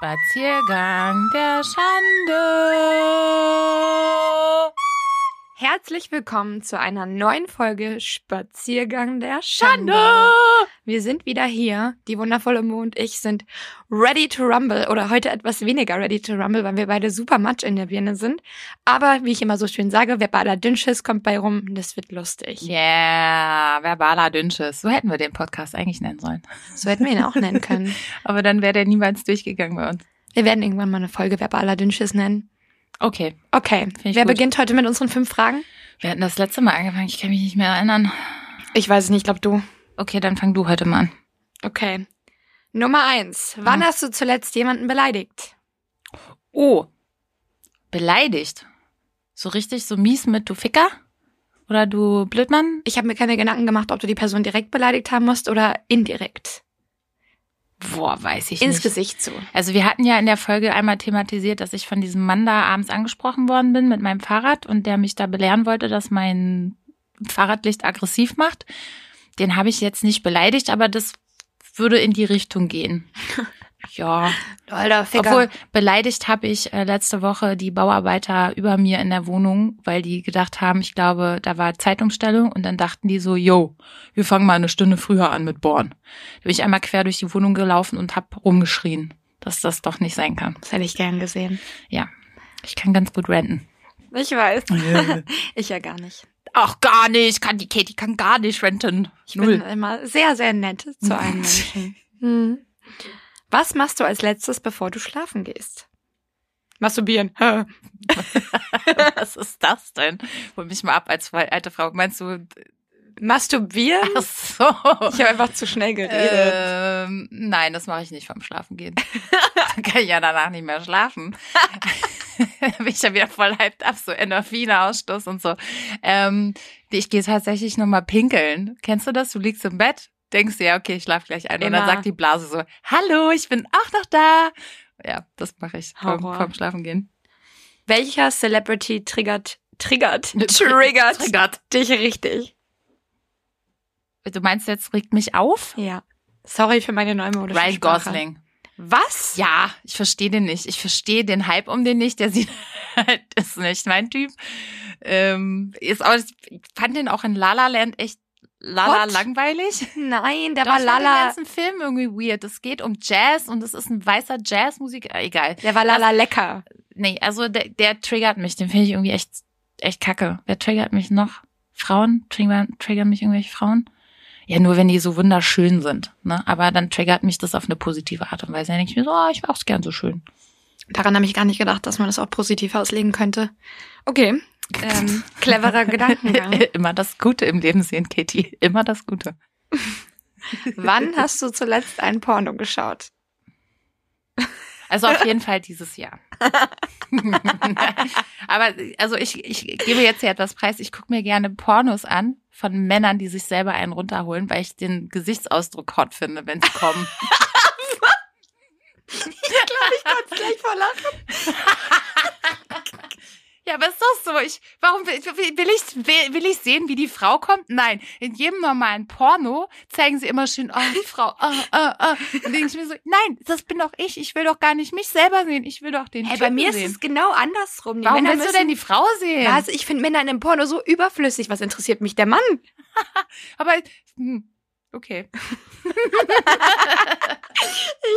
Spaziergang der Schande. Herzlich willkommen zu einer neuen Folge Spaziergang der Schande. Schande! Wir sind wieder hier. Die wundervolle Mo und ich sind ready to rumble oder heute etwas weniger ready to rumble, weil wir beide super matsch in der Birne sind. Aber wie ich immer so schön sage, wer baller Dünnschiss kommt bei rum, das wird lustig. Yeah, verbaler Dünnschiss. So hätten wir den Podcast eigentlich nennen sollen. So hätten wir ihn auch nennen können. Aber dann wäre der niemals durchgegangen bei uns. Wir werden irgendwann mal eine Folge verbaler Dünnschiss nennen. Okay, Okay, ich wer gut. beginnt heute mit unseren fünf Fragen? wir hatten das letzte Mal angefangen. Ich kann mich nicht mehr erinnern. Ich weiß es nicht, glaub du. Okay, dann fang du heute mal an. Okay. Nummer eins. Wann Hm. hast du zuletzt jemanden beleidigt? Oh, beleidigt. So richtig, so mies mit du Ficker? Oder du Blödmann? Ich habe mir keine Gedanken gemacht, ob du die Person direkt beleidigt haben musst oder indirekt. Boah, weiß ich Ins nicht. Gesicht zu. Also wir hatten ja in der Folge einmal thematisiert, dass ich von diesem Mann da abends angesprochen worden bin mit meinem Fahrrad und der mich da belehren wollte, dass mein Fahrradlicht aggressiv macht. Den habe ich jetzt nicht beleidigt, aber das würde in die Richtung gehen. Ja, Alter, Ficker. obwohl beleidigt habe ich äh, letzte Woche die Bauarbeiter über mir in der Wohnung, weil die gedacht haben, ich glaube, da war Zeitumstellung und dann dachten die so, yo, wir fangen mal eine Stunde früher an mit Bohren. Da bin ich einmal quer durch die Wohnung gelaufen und hab rumgeschrien, dass das doch nicht sein kann. das hätte ich gern gesehen. Ja, ich kann ganz gut renten. Ich weiß. ich ja gar nicht. Ach, gar nicht, kann die Katie kann gar nicht renten. Ich bin immer sehr, sehr nett zu allen Menschen. Hm. Was machst du als letztes, bevor du schlafen gehst? Masturbieren. Was ist das denn? Hol mich mal ab als alte Frau. Meinst du, Masturbieren? ach so. Ich habe einfach zu schnell geredet. Ähm, nein, das mache ich nicht vorm Schlafen gehen. Dann kann ich ja danach nicht mehr schlafen. Bin ich ja wieder voll hyped ab, so Endorphine-Ausstoß und so. Ähm, ich gehe tatsächlich nochmal pinkeln. Kennst du das? Du liegst im Bett, denkst dir, ja, okay, ich schlaf gleich ein. Und dann Immer. sagt die Blase so, hallo, ich bin auch noch da. Ja, das mache ich vorm, vorm Schlafen gehen. Welcher Celebrity triggert, triggert, triggert Triggert. dich richtig? Du meinst jetzt, regt mich auf? Ja. Sorry für meine neumodische Ryan. Gosling. Was? Ja, ich verstehe den nicht. Ich verstehe den Hype um den nicht. Der sieht halt, ist nicht mein Typ. Ähm, ist auch, ich fand den auch in La La Land echt lala Hot? langweilig. Nein, der Doch, war ich fand den lala. ganzen Film irgendwie weird. Es geht um Jazz und es ist ein weißer Jazzmusik. Äh, egal. Der war lala lecker. Nee, also der, der triggert mich. Den finde ich irgendwie echt, echt kacke. Wer triggert mich noch? Frauen? Triggern, triggern mich irgendwelche Frauen? Ja, nur wenn die so wunderschön sind. Ne? Aber dann triggert mich das auf eine positive Art und Weise. Dann denke ich mir so, oh, ich wäre auch gern so schön. Daran habe ich gar nicht gedacht, dass man das auch positiv auslegen könnte. Okay. Ähm, cleverer Gedankengang. Immer das Gute im Leben sehen, Katie. Immer das Gute. Wann hast du zuletzt ein Porno geschaut? Also auf jeden Fall dieses Jahr. Aber also ich, ich gebe jetzt hier etwas preis. Ich gucke mir gerne Pornos an von Männern, die sich selber einen runterholen, weil ich den Gesichtsausdruck hot finde, wenn sie kommen. Ich kann gleich vor lachen. Ja, aber ist doch so. Ich, warum will, will, ich will, will ich sehen, wie die Frau kommt? Nein, in jedem normalen Porno zeigen sie immer schön, oh, die Frau, oh, oh, oh. Und denke ich mir so, nein, das bin doch ich. Ich will doch gar nicht mich selber sehen. Ich will doch den Hey, bei mir ist sehen. es genau andersrum. Die Warum Männer willst du denn die Frau sehen? Was? Ich finde Männer in einem Porno so überflüssig. Was interessiert mich der Mann? Aber hm, okay.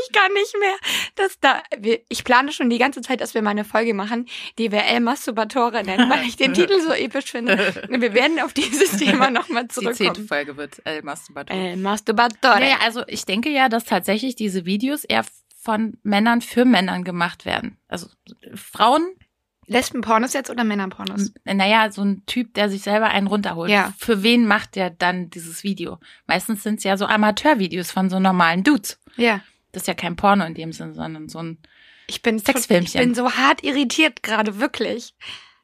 Ich kann nicht mehr. Das da, ich plane schon die ganze Zeit, dass wir mal eine Folge machen, die wir El Masturbatore nennen, weil ich den Titel so episch finde. Wir werden auf dieses Thema nochmal Die zehnte zurückkommen. Folge wird El Masturbator. El Masturbatore. Naja, also ich denke ja, dass tatsächlich diese Videos eher von Männern für Männern gemacht werden. Also Frauen Lesben-Pornos jetzt oder Männer-Pornos? naja, so ein Typ, der sich selber einen runterholt. Ja. Für wen macht der dann dieses Video? Meistens sind es ja so Amateurvideos von so normalen Dudes. Ja. Das ist ja kein Porno in dem Sinn, sondern so ein. Ich bin, Sexfilmchen. ich bin so hart irritiert gerade, wirklich.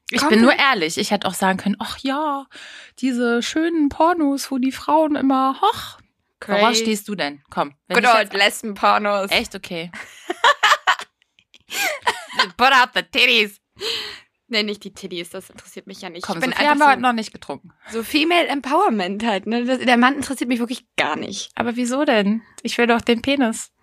Ich Kommt bin nur ehrlich. Ich hätte auch sagen können, ach ja, diese schönen Pornos, wo die Frauen immer, worauf Crazy. stehst du denn? Komm. Good old Lesben-Pornos. Echt okay. Put out the titties. Nee, nicht die Titties, das interessiert mich ja nicht. Komm, ich bin so haben wir heute noch nicht getrunken. so, Female Empowerment halt. Ne? Das, der Mann interessiert mich wirklich gar nicht. Aber wieso denn? Ich will doch den Penis.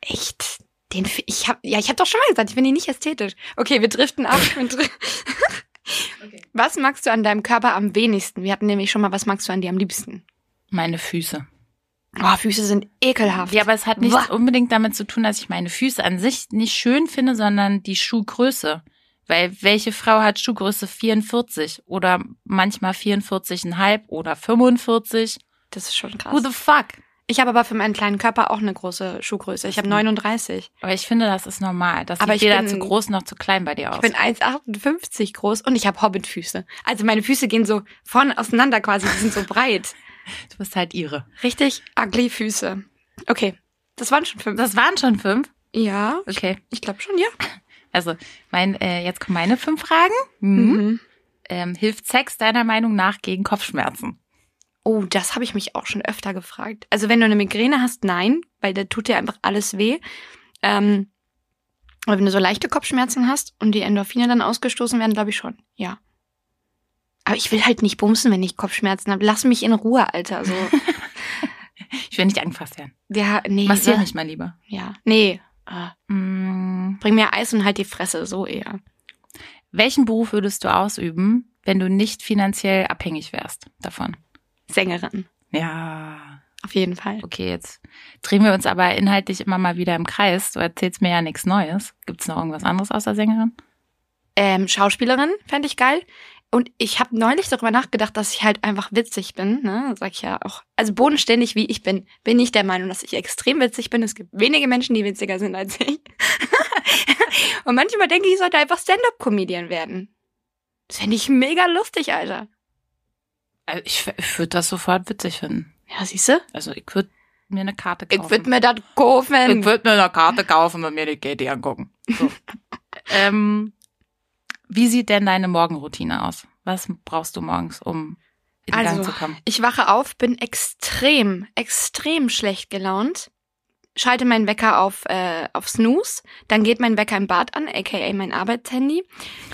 Echt? Den, ich hab, ja, ich habe doch schon mal gesagt, ich finde ihn nicht ästhetisch. Okay, wir driften ab. Dri- Was magst du an deinem Körper am wenigsten? Wir hatten nämlich schon mal, was magst du an dir am liebsten? Meine Füße. Oh, Füße sind ekelhaft. Ja, aber es hat nichts Uah. unbedingt damit zu tun, dass ich meine Füße an sich nicht schön finde, sondern die Schuhgröße. Weil welche Frau hat Schuhgröße 44 oder manchmal 44,5 oder 45? das ist schon Who krass. the fuck? Ich habe aber für meinen kleinen Körper auch eine große Schuhgröße. Ich habe 39. Aber ich finde, das ist normal. Das Aber sieht ich weder bin- zu groß noch zu klein bei dir aus. Ich bin 1,58 groß und ich habe Hobbitfüße. Also meine Füße gehen so vorne auseinander quasi, die sind so breit. du bist halt ihre. Richtig ugly Füße. Okay, das waren schon fünf. Das waren schon fünf? Ja, Okay. ich glaube schon, ja. Also, mein, äh, jetzt kommen meine fünf Fragen. Mhm. Mhm. Ähm, hilft Sex deiner Meinung nach gegen Kopfschmerzen? Oh, das habe ich mich auch schon öfter gefragt. Also wenn du eine Migräne hast, nein, weil da tut dir einfach alles weh. Ähm, aber wenn du so leichte Kopfschmerzen hast und die Endorphine dann ausgestoßen werden, glaube ich schon, ja. Aber ich will halt nicht bumsen, wenn ich Kopfschmerzen habe. Lass mich in Ruhe, Alter. So, Ich will nicht angefasst werden. ja, nee. Massier mich mal lieber. Ja, nee. Mm, bring mir Eis und halt die Fresse, so eher. welchen Beruf würdest du ausüben, wenn du nicht finanziell abhängig wärst davon? Sängerin, Ja. auf jeden Fall. Okay, jetzt drehen wir uns aber inhaltlich immer mal wieder im Kreis. Du erzählst mir ja nichts Neues. Gibt's noch irgendwas anderes außer Sängerin? Ähm, Schauspielerin fände ich geil. Und ich habe neulich darüber nachgedacht, dass ich halt einfach witzig bin. Ne? Sag ich ja auch. Also bodenständig wie ich bin, bin ich der Meinung, dass ich extrem witzig bin. Es gibt wenige Menschen, die witziger sind als ich. Und manchmal denke ich, ich sollte einfach Stand-up-Comedian werden. Das fände ich mega lustig, Alter. Also ich, ich würde das sofort witzig finden. Ja, siehst du? Also ich würde mir eine Karte kaufen. Ich würde mir das kaufen. Ich würde mir eine Karte kaufen und mir die Katie angucken. So. ähm, wie sieht denn deine Morgenroutine aus? Was brauchst du morgens, um in Gang Also, zu kommen? Ich wache auf, bin extrem, extrem schlecht gelaunt. Schalte meinen Wecker auf, äh, auf Snooze. Dann geht mein Wecker im Bad an, aka mein Arbeitshandy.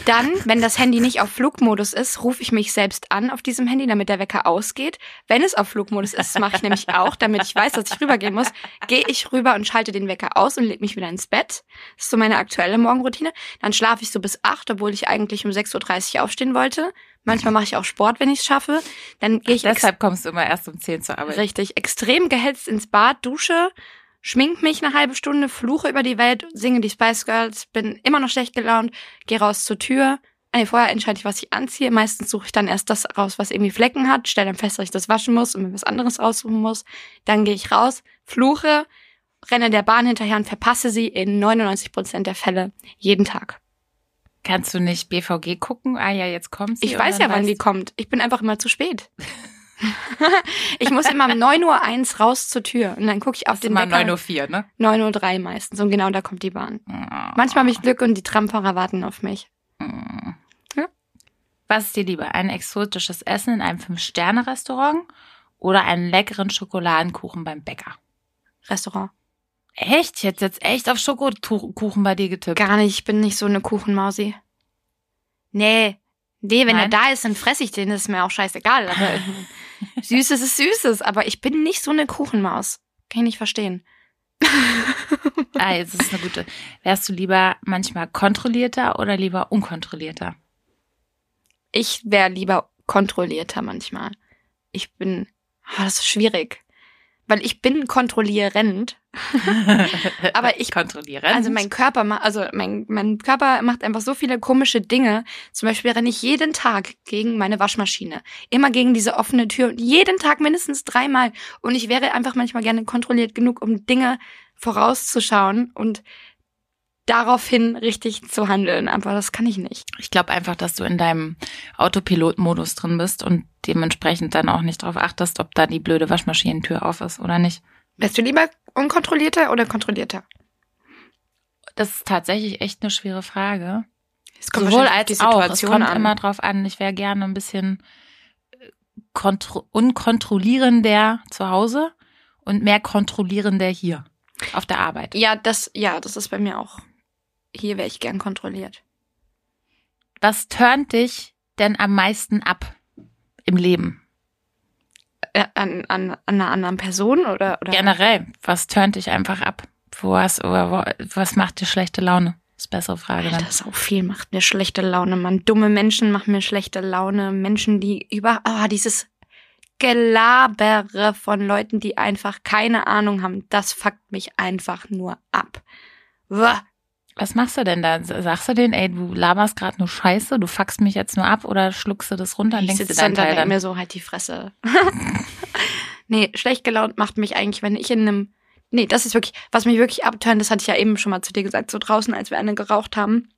Dann, wenn das Handy nicht auf Flugmodus ist, rufe ich mich selbst an auf diesem Handy, damit der Wecker ausgeht. Wenn es auf Flugmodus ist, mache ich nämlich auch, damit ich weiß, dass ich rübergehen muss, gehe ich rüber und schalte den Wecker aus und leg mich wieder ins Bett. Das ist so meine aktuelle Morgenroutine. Dann schlafe ich so bis acht, obwohl ich eigentlich um 6.30 Uhr aufstehen wollte. Manchmal mache ich auch Sport, wenn ich es schaffe. Dann gehe ich ex- Deshalb kommst du immer erst um 10 zur Arbeit. Richtig, extrem gehetzt ins Bad, dusche, schmink mich eine halbe Stunde, fluche über die Welt, singe die Spice Girls, bin immer noch schlecht gelaunt, gehe raus zur Tür. Nee, vorher entscheide ich, was ich anziehe. Meistens suche ich dann erst das raus, was irgendwie Flecken hat, stelle dann fest, dass ich das waschen muss und mir was anderes raussuchen muss. Dann gehe ich raus, fluche, renne der Bahn hinterher und verpasse sie in 99 Prozent der Fälle jeden Tag. Kannst du nicht BVG gucken? Ah ja, jetzt kommt sie. Ich weiß ja, wann weißt die kommt. Ich bin einfach immer zu spät. ich muss immer um 9 Uhr eins raus zur Tür und dann gucke ich auf du den Wecker. 9.04 Uhr, ne? 9.03 Uhr meistens und genau da kommt die Bahn. Manchmal habe ich Glück und die Tramfahrer warten auf mich. Ja. Was ist dir lieber? Ein exotisches Essen in einem Fünf-Sterne-Restaurant oder einen leckeren Schokoladenkuchen beim Bäcker? Restaurant. Echt? Ich hätte jetzt echt auf Schokokuchen bei dir getippt. Gar nicht, ich bin nicht so eine Kuchenmausi. Nee. Nee, wenn Nein? er da ist, dann fresse ich den, das ist mir auch scheißegal. Aber Süßes ist Süßes, aber ich bin nicht so eine Kuchenmaus. Kann ich nicht verstehen. Ah, jetzt ist eine gute. Wärst du lieber manchmal kontrollierter oder lieber unkontrollierter? Ich wäre lieber kontrollierter manchmal. Ich bin, ah, das ist schwierig. Weil ich bin kontrollierend. Aber ich kontrollieren. Also mein Körper, also mein, mein Körper macht einfach so viele komische Dinge. Zum Beispiel renne ich jeden Tag gegen meine Waschmaschine. Immer gegen diese offene Tür. Und jeden Tag mindestens dreimal. Und ich wäre einfach manchmal gerne kontrolliert genug, um Dinge vorauszuschauen und daraufhin richtig zu handeln. Aber das kann ich nicht. Ich glaube einfach, dass du in deinem Autopilot-Modus drin bist und dementsprechend dann auch nicht darauf achtest, ob da die blöde Waschmaschinentür auf ist oder nicht. Wärst du lieber unkontrollierter oder kontrollierter? Das ist tatsächlich echt eine schwere Frage. Es Sowohl wahrscheinlich auf als die auch. Es Situation kommt an. immer drauf an. Ich wäre gerne ein bisschen äh, kontro unkontrollierender zu Hause und mehr kontrollierender hier auf der Arbeit. Ja, das, ja, das ist bei mir auch. Hier wäre ich gern kontrolliert. Was turnt dich denn am meisten ab im Leben? Äh, An, an, an einer anderen Person oder, oder? Generell, was turnt dich einfach ab? Wo hast, oder wo, was macht dir schlechte Laune? Das ist eine bessere Frage dann. Alter, so viel macht mir schlechte Laune, Mann. Dumme Menschen machen mir schlechte Laune. Menschen, die über, ah, dieses Gelabere von Leuten, die einfach keine Ahnung haben, das fuckt mich einfach nur ab. Uah. Was machst du denn da? Sagst du denen, ey, du laberst gerade nur Scheiße, du fuckst mich jetzt nur ab oder schluckst du das runter und Ich denkst dir sitze deinen dann, Teil dann? mir so halt die Fresse. nee, schlecht gelaunt macht mich eigentlich, wenn ich in einem, nee, das ist wirklich, was mich wirklich abtönt, das hatte ich ja eben schon mal zu dir gesagt, so draußen, als wir eine geraucht haben,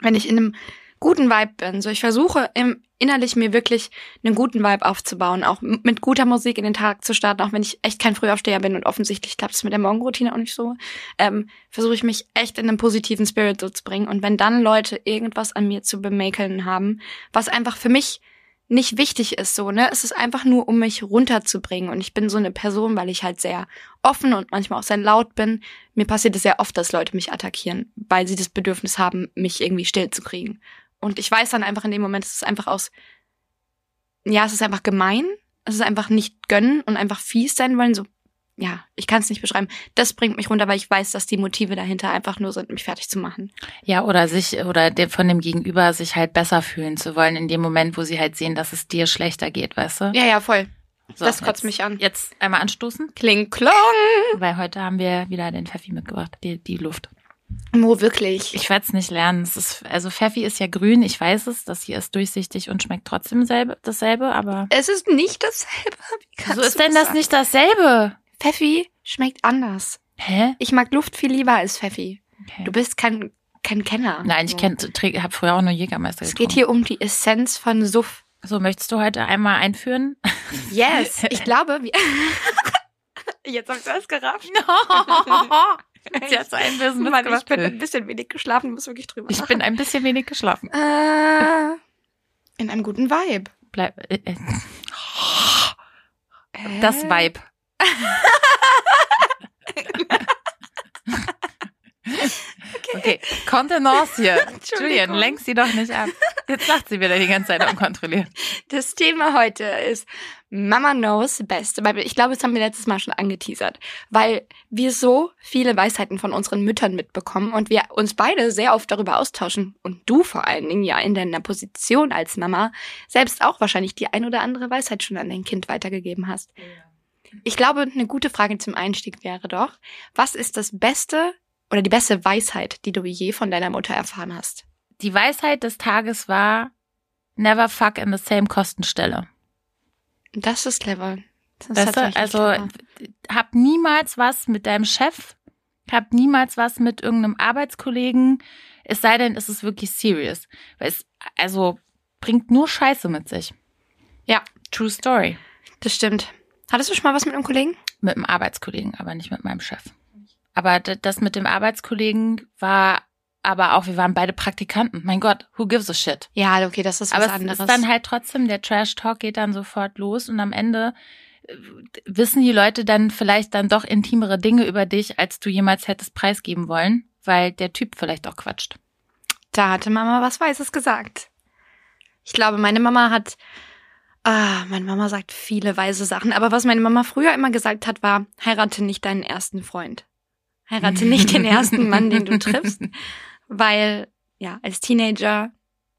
wenn ich in einem guten Vibe bin, so ich versuche im, innerlich mir wirklich einen guten Vibe aufzubauen, auch mit guter Musik in den Tag zu starten, auch wenn ich echt kein Frühaufsteher bin und offensichtlich klappt es mit der Morgenroutine auch nicht so, ähm, versuche ich mich echt in einen positiven Spirit so zu bringen und wenn dann Leute irgendwas an mir zu bemäkeln haben, was einfach für mich nicht wichtig ist, so, ne? Es ist einfach nur, um mich runterzubringen. Und ich bin so eine Person, weil ich halt sehr offen und manchmal auch sehr laut bin. Mir passiert es sehr oft, dass Leute mich attackieren, weil sie das Bedürfnis haben, mich irgendwie still zu kriegen. Und ich weiß dann einfach in dem Moment, es ist einfach aus, ja, es ist einfach gemein. Es ist einfach nicht gönnen und einfach fies sein wollen. So, ja, ich kann es nicht beschreiben. Das bringt mich runter, weil ich weiß, dass die Motive dahinter einfach nur sind, mich fertig zu machen. Ja, oder sich, oder von dem Gegenüber sich halt besser fühlen zu wollen, in dem Moment, wo sie halt sehen, dass es dir schlechter geht, weißt du? Ja, ja, voll. So, das kotzt jetzt- mich an. Jetzt einmal anstoßen, Kling, klong. weil heute haben wir wieder den Pfeffi mitgebracht, die, die Luft. Mo, wirklich. Ich werde es nicht lernen. Es ist, also Pfeffi ist ja grün, ich weiß es. Das hier ist durchsichtig und schmeckt trotzdem selbe, dasselbe, aber. Es ist nicht dasselbe. Wieso ist denn das sagen? nicht dasselbe? Pfeffi schmeckt anders. Hä? Ich mag Luft viel lieber als Pfeffi. Okay. Du bist kein, kein Kenner. Nein, ich So. kenn, träg- hab früher auch nur Jägermeister Es getrunken. geht hier um die Essenz von Suff. So, möchtest du heute einmal einführen? Yes. Ich glaube, wir. Jetzt hab ich das gerafft. Sie hat so ein bisschen Mann, ich bin ein bisschen wenig geschlafen, muss wirklich drüber Ich bin ein bisschen wenig geschlafen. Äh, in einem guten Vibe. Bleib. Äh, äh, das Vibe. Okay, Kontenance hier. Julian, lenk sie doch nicht ab. Jetzt lacht sie wieder die ganze Zeit unkontrolliert. Das Thema heute ist Mama knows best. Weil Ich glaube, das haben wir letztes Mal schon angeteasert, weil wir so viele Weisheiten von unseren Müttern mitbekommen und wir uns beide sehr oft darüber austauschen und du vor allen Dingen ja in deiner Position als Mama selbst auch wahrscheinlich die ein oder andere Weisheit schon an dein Kind weitergegeben hast. Ich glaube, eine gute Frage zum Einstieg wäre doch, was ist das Beste oder die beste Weisheit, die du je von deiner Mutter erfahren hast? Die Weisheit des Tages war, never fuck in the same Kostenstelle. Das ist clever. Das Weißt du, also clever. hab niemals was mit deinem Chef, hab niemals was mit irgendeinem Arbeitskollegen, es sei denn, es ist wirklich serious. Weil es, also, bringt nur Scheiße mit sich. Ja. True story. Das stimmt. Hattest du schon mal was mit einem Kollegen? Mit einem Arbeitskollegen, aber nicht mit meinem Chef. Aber das mit dem Arbeitskollegen war aber auch, wir waren beide Praktikanten. Mein Gott, who gives a shit? Ja, okay, das ist was Aber es anderes. ist dann halt trotzdem, der Trash-Talk geht dann sofort los und am Ende äh, wissen die Leute dann vielleicht dann doch intimere Dinge über dich, als du jemals hättest preisgeben wollen, weil der Typ vielleicht auch quatscht. da hatte Mama was Weißes gesagt. Ich glaube, meine Mama hat, ah, meine Mama sagt viele weise Sachen, aber was meine Mama früher immer gesagt hat, war, heirate nicht deinen ersten Freund. Heirate nicht den ersten Mann, den du triffst, weil, ja, als Teenager,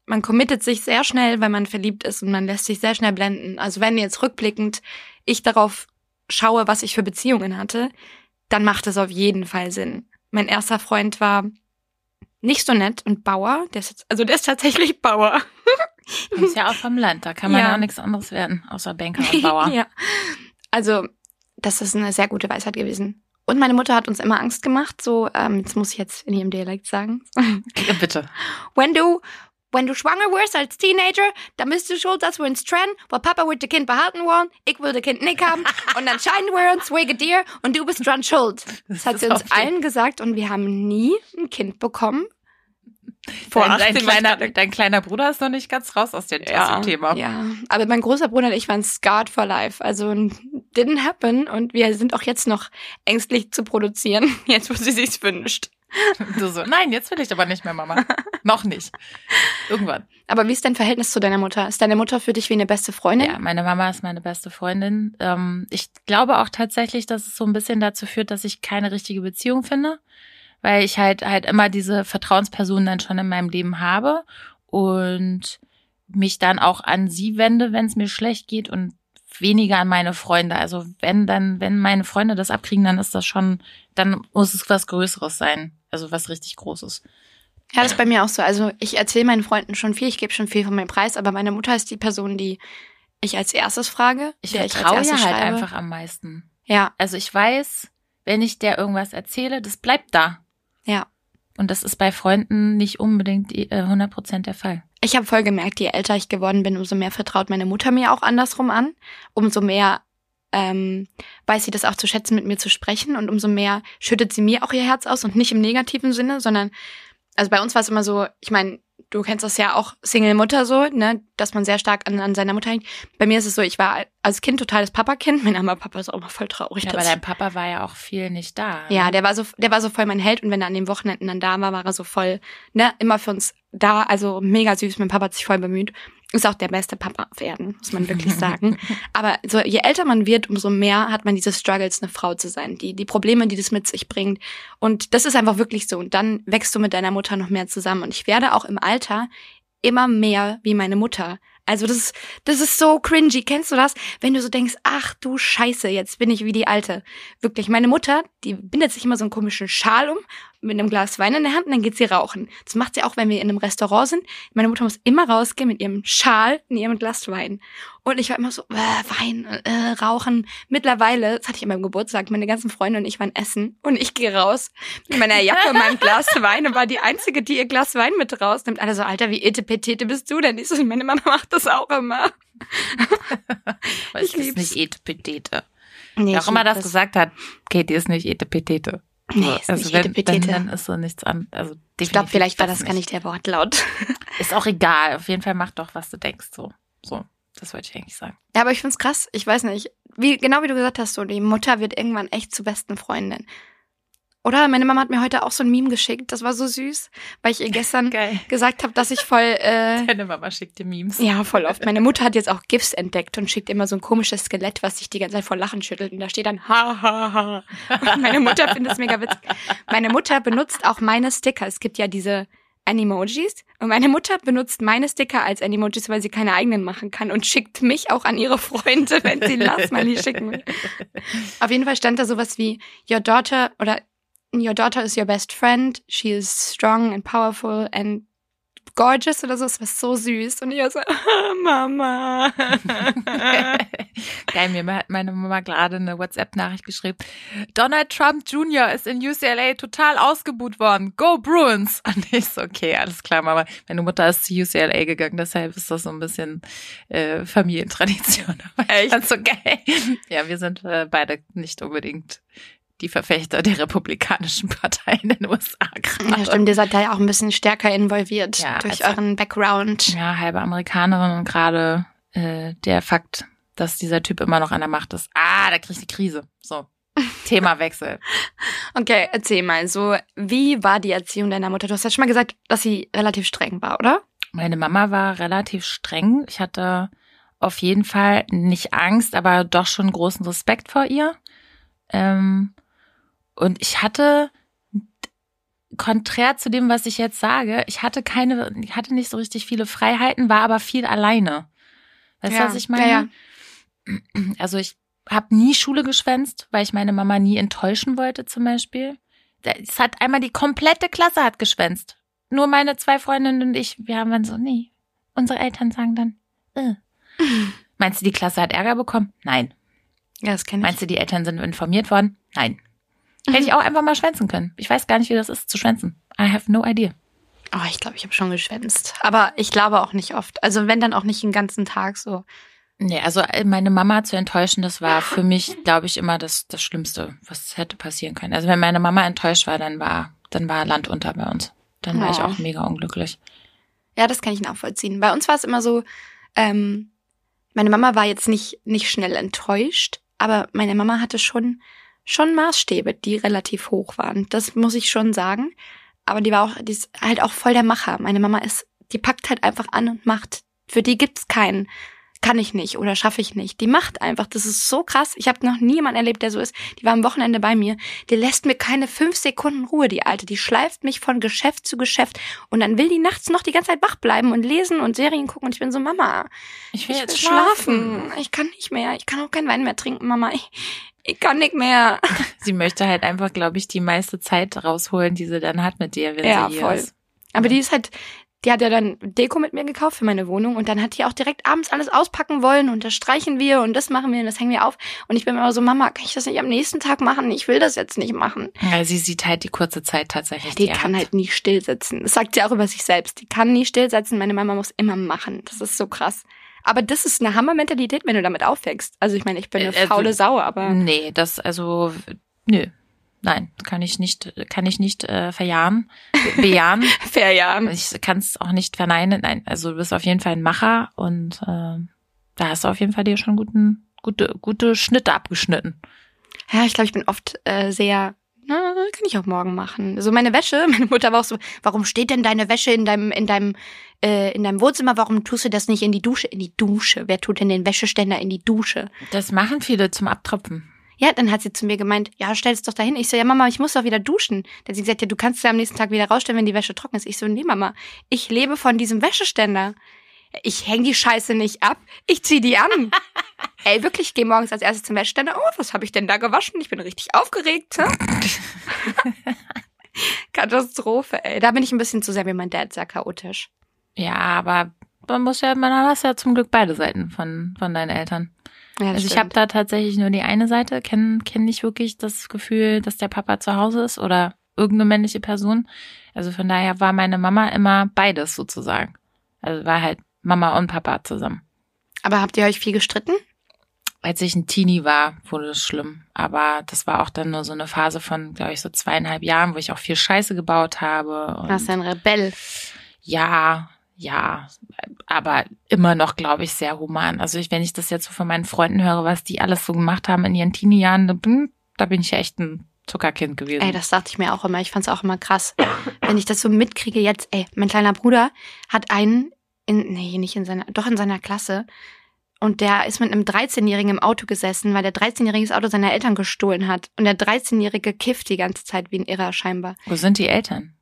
man committet sich sehr schnell, wenn man verliebt ist und man lässt sich sehr schnell blenden. Also wenn jetzt rückblickend ich darauf schaue, was ich für Beziehungen hatte, dann macht es auf jeden Fall Sinn. Mein erster Freund war nicht so nett und Bauer, der ist jetzt, also der ist tatsächlich Bauer. Du bist ja auch vom Land, da kann man Ja. ja auch nichts anderes werden, außer Banker und Bauer. ja. Also, das ist eine sehr gute Weisheit gewesen. Und meine Mutter hat uns immer Angst gemacht, so, ähm, das muss ich jetzt in ihrem Dialekt sagen. Ja, bitte. Wenn du, wenn du schwanger wirst als Teenager, dann bist du schuld, dass wir uns trennen, weil Papa wird das Kind behalten wollen, ich will das Kind nicht haben und dann scheiden wir uns wegen dir und du bist dran schuld. Das hat sie uns allen gesagt und wir haben nie ein Kind bekommen. Vor dein, dein, 18 war ich kleiner, dein kleiner Bruder ist noch nicht ganz raus aus, dem, dem Thema. Ja, aber mein großer Bruder und ich waren scarred for life. Also didn't happen und wir sind auch jetzt noch ängstlich zu produzieren, jetzt wo sie sich's wünscht. Du so, nein, jetzt will ich aber nicht mehr, Mama. Noch nicht. Irgendwann. Aber wie ist dein Verhältnis zu deiner Mutter? Ist deine Mutter für dich wie eine beste Freundin? Ja, meine Mama ist meine beste Freundin. Ähm, ich glaube auch tatsächlich, dass es so ein bisschen dazu führt, dass ich keine richtige Beziehung finde, weil ich halt halt immer diese Vertrauenspersonen dann schon in meinem Leben habe und mich dann auch an sie wende, wenn es mir schlecht geht und weniger an meine Freunde. Also wenn dann, wenn meine Freunde das abkriegen, dann ist das schon, dann muss es was Größeres sein. Also was richtig Großes. Ja, das ist bei mir auch so. Also ich erzähle meinen Freunden schon viel, ich gebe schon viel von meinem Preis, aber meine Mutter ist die Person, die ich als erstes frage. Ich vertraue erstes halt schreibe. einfach am meisten. Ja, Also ich weiß, wenn ich der irgendwas erzähle, das bleibt da. Ja. Und das ist bei Freunden nicht unbedingt die, äh, 100% der Fall. Ich habe voll gemerkt, je älter ich geworden bin, umso mehr vertraut meine Mutter mir auch andersrum an. Umso mehr ähm, weiß sie das auch zu schätzen, mit mir zu sprechen. Und umso mehr schüttet sie mir auch ihr Herz aus und nicht im negativen Sinne, sondern, also bei uns war es immer so, ich meine, du kennst das ja auch, Single-Mutter so, ne, dass man sehr stark an, an seiner Mutter hängt. Bei mir ist es so, ich war als Kind totales Papa-Kind. Mein armer Papa ist auch immer voll traurig. Ja, aber dein Papa war ja auch viel nicht da. ja, ne? der war so, der war so voll mein Held und wenn er an den Wochenenden dann da war, war er so voll, ne, immer für uns da, also mega süß. Mein Papa hat sich voll bemüht. Ist auch der beste Papa auf Erden, muss man wirklich sagen. Aber so, je älter man wird, umso mehr hat man diese Struggles, eine Frau zu sein, die, die Probleme, die das mit sich bringt. Und das ist einfach wirklich so. Und dann wächst du mit deiner Mutter noch mehr zusammen. Und ich werde auch im Alter immer mehr wie meine Mutter. Also das ist, das ist so cringy. Kennst du das? Wenn du so denkst, ach du Scheiße, jetzt bin ich wie die Alte. Wirklich, meine Mutter, die bindet sich immer so einen komischen Schal um mit einem Glas Wein in der Hand und dann geht sie rauchen. Das macht sie auch, wenn wir in einem Restaurant sind. Meine Mutter muss immer rausgehen mit ihrem Schal in ihrem Glas Wein. Und ich war immer so, äh, Wein, äh, Rauchen. Mittlerweile, das hatte ich an meinem Geburtstag, meine ganzen Freunde und ich waren essen und ich gehe raus mit meiner Jacke und meinem Glas Wein und war die Einzige, die ihr Glas Wein mit rausnimmt. Alle so, Alter, wie etepetete bist du denn? Ich so, meine Mama macht das auch immer. Aber ich es ist nicht Etepetete. Nee, Wer auch immer lieb das gesagt hat, Katie ist nicht Etepetete. Nee, So, ist also nicht wenn, Etepetete. Dann, dann ist so nichts an. Also Ich glaube, vielleicht war das das gar nicht der Wortlaut. Ist auch egal. Auf jeden Fall mach doch, was du denkst. So, so. Das wollte ich eigentlich sagen. Ja, aber ich find's krass. Ich weiß nicht. Wie, genau wie du gesagt hast, so, die Mutter wird irgendwann echt zur besten Freundin. Oder meine Mama hat mir heute auch so ein Meme geschickt. Das war so süß, weil ich ihr gestern Geil. gesagt habe, dass ich voll, äh, Deine Mama schickt dir Memes. ja, voll oft. Meine Mutter hat jetzt auch GIFs entdeckt und schickt immer so ein komisches Skelett, was sich die ganze Zeit vor Lachen schüttelt. Und da steht dann ha, ha, ha. Und meine Mutter findet es mega witzig. Meine Mutter benutzt auch meine Sticker. Es gibt ja diese Animojis. Und meine Mutter benutzt meine Sticker als Animojis, weil sie keine eigenen machen kann und schickt mich auch an ihre Freunde, wenn sie Last Money schicken will. Auf jeden Fall stand da sowas wie Your daughter oder Your daughter is your best friend. She is strong and powerful and gorgeous oder so. Es war so süß. Und ich war so, Mama. Geil, mir hat meine Mama gerade eine WhatsApp-Nachricht geschrieben. Donald Trump Jr. ist in UCLA total ausgebuht worden. Go Bruins! Und ich so, okay, alles klar, Mama. Meine Mutter ist zu UCLA gegangen, deshalb ist das so ein bisschen äh, Familientradition. Aber ich Echt? so geil. Ja, wir sind äh, beide nicht unbedingt die Verfechter der republikanischen Partei in den USA gerade. Ja, stimmt, ihr seid da ja auch ein bisschen stärker involviert Ja, durch also- euren Background. Ja, halbe Amerikanerin und gerade äh, der Fakt, dass dieser Typ immer noch an der Macht ist. Ah, da krieg ich die Krise. So. Themawechsel. Okay, erzähl mal, so, wie war die Erziehung deiner Mutter? Du hast ja schon mal gesagt, dass sie relativ streng war, oder? Meine Mama war relativ streng. Ich hatte auf jeden Fall nicht Angst, aber doch schon großen Respekt vor ihr. Ähm, und ich hatte, konträr zu dem, was ich jetzt sage, ich hatte keine, ich hatte nicht so richtig viele Freiheiten, war aber viel alleine. Weißt du, Ja, was ich meine? ja, Also ich habe nie Schule geschwänzt, weil ich meine Mama nie enttäuschen wollte zum Beispiel. Es hat einmal die komplette Klasse hat geschwänzt. Nur meine zwei Freundinnen und ich, wir haben dann so, nee. Unsere Eltern sagen dann, äh. Meinst du, die Klasse hat Ärger bekommen? Nein. Ja, das kenne ich. Meinst du, die Eltern sind informiert worden? Nein. Hätte ich auch einfach mal schwänzen können. Ich weiß gar nicht, wie das ist, zu schwänzen. I have no idea. Oh, ich glaube, ich habe schon geschwänzt. Aber ich glaube auch nicht oft. Also wenn dann auch nicht den ganzen Tag so. Nee, also äh, meine Mama zu enttäuschen, das war für mich, glaube ich, immer das, das Schlimmste, was hätte passieren können. Also wenn meine Mama enttäuscht war, dann war, dann war Land unter bei uns. Dann war ich auch mega unglücklich. Ja, das kann ich nachvollziehen. Bei uns war es immer so, ähm, meine Mama war jetzt nicht, nicht schnell enttäuscht, aber meine Mama hatte schon, schon Maßstäbe, die relativ hoch waren. Das muss ich schon sagen. Aber die war auch, die ist halt auch voll der Macher. Meine Mama ist, die packt halt einfach an und macht. Für die gibt's keinen kann ich nicht oder schaffe ich nicht. Die macht einfach, das ist so krass. Ich habe noch nie jemanden erlebt, der so ist. Die war am Wochenende bei mir. Die lässt mir keine fünf Sekunden Ruhe, die Alte. Die schleift mich von Geschäft zu Geschäft und dann will die nachts noch die ganze Zeit wach bleiben und lesen und Serien gucken und ich bin so, Mama, ich will, ich will jetzt schlafen. schlafen. Ich kann nicht mehr. Ich kann auch keinen Wein mehr trinken, Mama. Ich, ich kann nicht mehr. Sie möchte halt einfach, glaube ich, die meiste Zeit rausholen, die sie dann hat mit dir, wenn ja, sie hier voll. ist. Aber die ist halt, die hat ja dann Deko mit mir gekauft für meine Wohnung und dann hat die auch direkt abends alles auspacken wollen und das streichen wir und das machen wir und das hängen wir auf. Und ich bin immer so, Mama, kann ich das nicht am nächsten Tag machen? Ich will das jetzt nicht machen. Ja, sie sieht halt die kurze Zeit tatsächlich. Die, die kann hat. halt nie stillsitzen. Das sagt sie auch über sich selbst. Die kann nie stillsitzen. Meine Mama muss immer machen. Das ist so krass. Aber das ist eine Hammermentalität, wenn du damit aufwächst. Also ich meine, ich bin eine Äh, also- faule Sau, aber Nee, das also nö. Nein, kann ich nicht, kann ich nicht äh, verjahren, be- bejahen. ja. Ich kann es auch nicht verneinen. Nein, also du bist auf jeden Fall ein Macher und äh, da hast du auf jeden Fall dir schon guten, gute, gute Schnitte abgeschnitten. Ja, ich glaube, ich bin oft äh, sehr, na, kann ich auch morgen machen. So meine Wäsche, meine Mutter war auch so, warum steht denn deine Wäsche in deinem, in deinem, äh, in deinem Wohnzimmer? Warum tust du das nicht in die Dusche? In die Dusche. Wer tut denn den Wäscheständer in die Dusche? Das machen viele zum Abtropfen. Ja, dann hat sie zu mir gemeint, ja, stell es doch dahin. Ich so, ja, Mama, ich muss doch wieder duschen. Dann hat sie gesagt, ja, du kannst es ja am nächsten Tag wieder rausstellen, wenn die Wäsche trocken ist. Ich so, nee, Mama, ich lebe von diesem Wäscheständer. Ich häng die Scheiße nicht ab, ich zieh die an. Ey, wirklich, ich gehe morgens als erstes zum Wäscheständer. Oh, was habe ich denn da gewaschen? Ich bin richtig aufgeregt. Katastrophe, ey. Da bin ich ein bisschen zu sehr wie mein Dad, sehr chaotisch. Ja, aber man muss ja, man hast ja zum Glück beide Seiten von, von deinen Eltern. Ja, Also ich habe stimmt. da tatsächlich nur die eine Seite, kenne kenn nicht wirklich das Gefühl, dass der Papa zu Hause ist oder irgendeine männliche Person. Also von daher war meine Mama immer beides sozusagen. Also war halt Mama und Papa zusammen. Aber habt ihr euch viel gestritten? Als ich ein Teenie war, wurde es schlimm. Aber das war auch dann nur so eine Phase von, glaube ich, so zweieinhalb Jahren, wo ich auch viel Scheiße gebaut habe. Und Was ein Rebell. ja, ja, aber immer noch, glaube ich, sehr human. Also ich, wenn ich das jetzt so von meinen Freunden höre, was die alles so gemacht haben in ihren Teenie-Jahren, da bin, da bin ich ja echt ein Zuckerkind gewesen. Ey, das dachte ich mir auch immer. Ich fand's auch immer krass. Wenn ich das so mitkriege jetzt, ey, mein kleiner Bruder hat einen in, nee, nicht in seiner, doch in seiner Klasse. Und der ist mit einem 13-Jährigen im Auto gesessen, weil der 13-Jährige das Auto seiner Eltern gestohlen hat. Und der 13-Jährige kifft die ganze Zeit wie ein Irrer scheinbar. Wo sind die Eltern?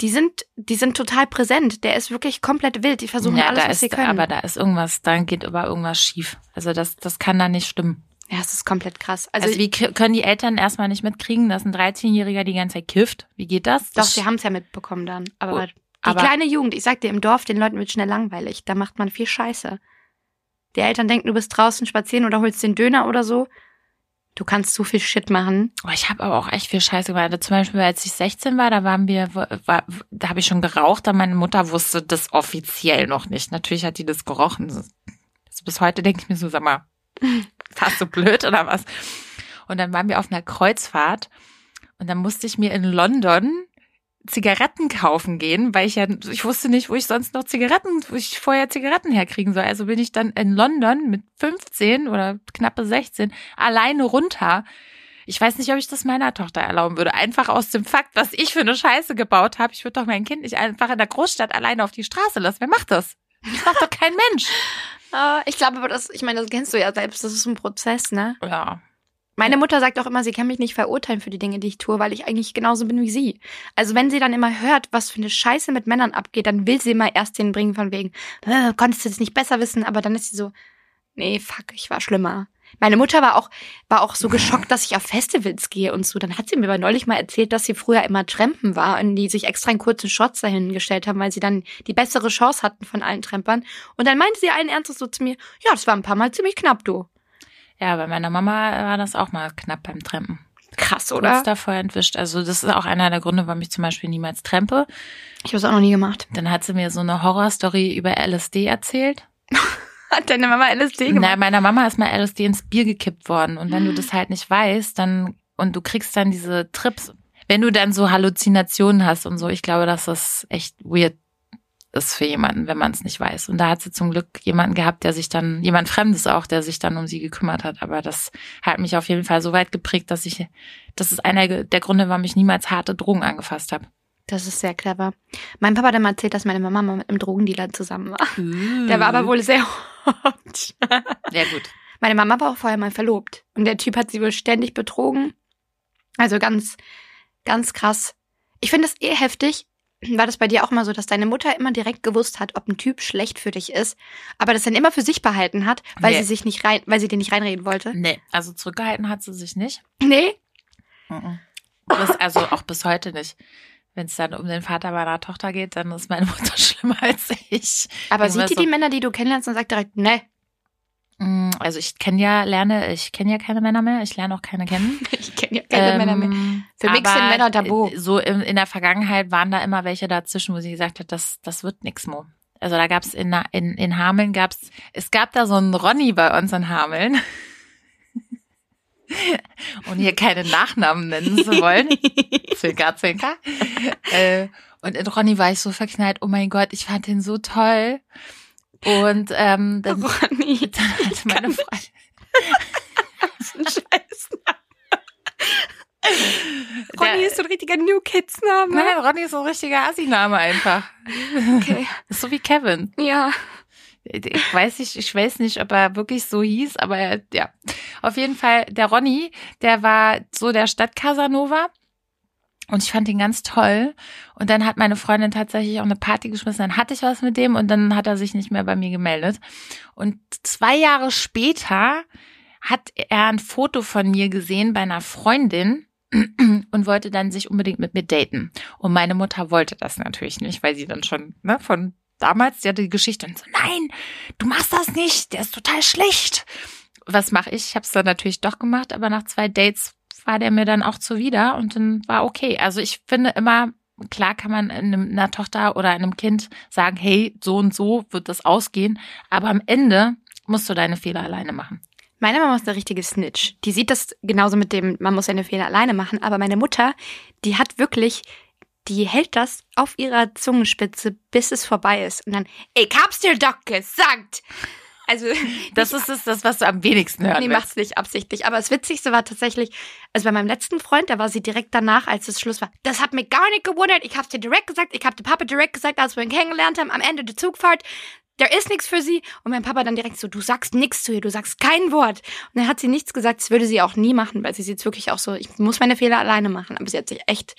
Die sind, die sind total präsent. Der ist wirklich komplett wild. Die versuchen ja, alles, was sie ist, können. aber da ist irgendwas, da geht aber irgendwas schief. Also das, das kann da nicht stimmen. ja, es ist komplett krass. Also, Also, wie können die Eltern erstmal nicht mitkriegen, dass ein 13-Jähriger die ganze Zeit kifft? Wie geht das? doch, das sie haben es ja mitbekommen dann. Aber Gut, die aber- kleine Jugend, ich sag dir, im Dorf, den Leuten wird schnell langweilig. Da macht man viel Scheiße. Die Eltern denken, du bist draußen spazieren oder holst den Döner oder so. Du kannst so viel Shit machen. Oh, ich habe aber auch echt viel Scheiße gemacht. Also Zum Beispiel, als ich 16 war, da waren wir, war, da habe ich schon geraucht, aber meine Mutter wusste das offiziell noch nicht. Natürlich hat die das gerochen. Also bis heute denke ich mir so, sag mal, warst du blöd oder was? Und dann waren wir auf einer Kreuzfahrt und dann musste ich mir in London Zigaretten kaufen gehen, weil ich ja, ich wusste nicht, wo ich sonst noch Zigaretten, wo ich vorher Zigaretten herkriegen soll. Also bin ich dann in London mit 15 oder knappe 16 alleine runter. Ich weiß nicht, ob ich das meiner Tochter erlauben würde. Einfach aus dem Fakt, was ich für eine Scheiße gebaut habe. Ich würde doch mein Kind nicht einfach in der Großstadt alleine auf die Straße lassen. Wer macht das? Das macht doch kein Mensch. Äh, ich glaube aber, das, ich meine, das kennst du ja selbst. Das ist ein Prozess, ne? Ja. Meine Mutter sagt auch immer, sie kann mich nicht verurteilen für die Dinge, die ich tue, weil ich eigentlich genauso bin wie sie. Also wenn sie dann immer hört, was für eine Scheiße mit Männern abgeht, dann will sie immer erst den bringen von wegen, äh, konntest du das nicht besser wissen, aber dann ist sie so, nee, fuck, ich war schlimmer. Meine Mutter war auch, war auch so geschockt, dass ich auf Festivals gehe und so. Dann hat sie mir aber neulich mal erzählt, dass sie früher immer Trampen war und die sich extra in kurzen Shorts dahin gestellt haben, weil sie dann die bessere Chance hatten von allen Trampern. Und dann meinte sie allen Ernstes so zu mir, ja, das war ein paar Mal ziemlich knapp, du. Ja, bei meiner Mama war das auch mal knapp beim Trampen. Krass, Kurz oder? davor entwischt. Also das ist auch einer der Gründe, warum ich zum Beispiel niemals trempe. Ich habe es auch noch nie gemacht. Dann hat sie mir so eine Horrorstory über LSD erzählt. Hat deine Mama LSD Na, meiner Mama ist mal LSD ins Bier gekippt worden. Und wenn du das halt nicht weißt, dann, und du kriegst dann diese Trips, wenn du dann so Halluzinationen hast und so, ich glaube, dass das echt weird ist für jemanden, wenn man es nicht weiß. Und da hat sie zum Glück jemanden gehabt, der sich dann, jemand Fremdes auch, der sich dann um sie gekümmert hat. Aber das hat mich auf jeden Fall so weit geprägt, dass ich, das ist einer der Gründe, warum ich niemals harte Drogen angefasst habe. Das ist sehr clever. Mein Papa hat immer erzählt, dass meine Mama mal mit einem Drogendealer zusammen war. Der war aber wohl sehr hot. Ja, gut. Meine Mama war auch vorher mal verlobt. Und der Typ hat sie wohl ständig betrogen. Also ganz, ganz krass. Ich finde das eh heftig. War das bei dir auch mal so, dass deine Mutter immer direkt gewusst hat, ob ein Typ schlecht für dich ist, aber das dann immer für sich behalten hat, weil Nee. sie sich nicht rein, weil sie dir nicht reinreden wollte? Nee, also zurückgehalten hat sie sich nicht. Nee? Mhm. Bis, also auch bis heute nicht. Wenn es dann um den Vater meiner Tochter geht, dann ist meine Mutter schlimmer als ich. Aber sieht die so- die Männer, die du kennenlernst und sagt direkt, ne, Mm, Also ich kenne ja, lerne, ich kenne ja keine Männer mehr, ich lerne auch keine kennen. ich kenne ja keine Männer mehr. Ähm, Für mich sind Männer tabu. So in, in der Vergangenheit waren da immer welche dazwischen, wo sie gesagt hat, das, das wird nix, Mo. Also da gab's in, in, in Hameln gab's, es gab da so einen Ronny bei uns in Hameln. Und hier keine Nachnamen nennen zu wollen. Zwinker, zwinker. Äh, und in Ronny war ich so verknallt, oh mein Gott, ich fand den so toll. Und ähm, dann, Ronny, dann hat meine Freundin, ist ein Scheiß. Ronny Der- ist so ein richtiger New Kids Name. Nein, Ronny ist so ein richtiger Assi-Name einfach. Okay. So wie Kevin. Ja. Ich weiß nicht, ich weiß nicht, ob er wirklich so hieß, aber er, ja. Auf jeden Fall, der Ronny, der war so der Stadt Casanova. Und ich fand ihn ganz toll. Und dann hat meine Freundin tatsächlich auch eine Party geschmissen. Dann hatte ich was mit dem und dann hat er sich nicht mehr bei mir gemeldet. Und zwei Jahre später hat er ein Foto von mir gesehen bei einer Freundin und wollte dann sich unbedingt mit mir daten. Und meine Mutter wollte das natürlich nicht, weil sie dann schon ne, von damals, die hatte die Geschichte und so, nein, du machst das nicht, der ist total schlecht. Was mache ich? Ich habe es dann natürlich doch gemacht, aber nach zwei Dates war der mir dann auch zuwider und dann war okay. Also ich finde immer, klar kann man einer Tochter oder einem Kind sagen, hey, so und so wird das ausgehen, aber am Ende musst du deine Fehler alleine machen. Meine Mama ist eine richtige Snitch. Die sieht das genauso mit dem, man muss seine Fehler alleine machen. Aber meine Mutter, die hat wirklich, die hält das auf ihrer Zungenspitze, bis es vorbei ist. Und dann, ich hab's dir doch gesagt. Also, Das ist es, das, was du am wenigsten hören Nee, willst. macht's nicht absichtlich. Aber das Witzigste war tatsächlich, also bei meinem letzten Freund, da war sie direkt danach, als es Schluss war. Das hat mich gar nicht gewundert. Ich hab's dir direkt gesagt. Ich hab dem Papa direkt gesagt, als wir ihn kennengelernt haben, am Ende der Zugfahrt. Da ist nichts für sie. Und mein Papa dann direkt so, du sagst nichts zu ihr, du sagst kein Wort. Und dann hat sie nichts gesagt. Das würde sie auch nie machen, weil sie sieht wirklich auch so, ich muss meine Fehler alleine machen. Aber sie hat sich echt,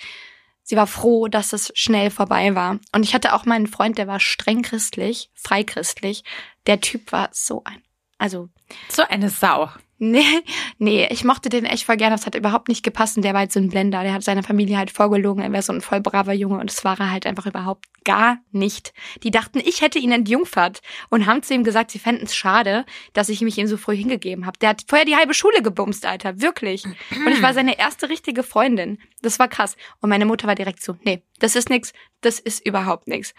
sie war froh, dass es schnell vorbei war. Und ich hatte auch meinen Freund, der war streng christlich, freichristlich. Der Typ war so ein, also So eine Sau. Nee, nee, ich mochte den echt voll gerne. Das hat überhaupt nicht gepasst. Und der war halt so ein Blender. Der hat seiner Familie halt vorgelogen. Er wäre so ein voll braver Junge. Und das war er halt einfach überhaupt gar nicht. Die dachten, ich hätte ihn entjungfert. Und haben zu ihm gesagt, sie fänden es schade, dass ich mich ihm so früh hingegeben habe. Der hat vorher die halbe Schule gebumst, Alter. Wirklich. Und ich war seine erste richtige Freundin. Das war krass. Und meine Mutter war direkt so, nee, das ist nix. Das ist überhaupt nix.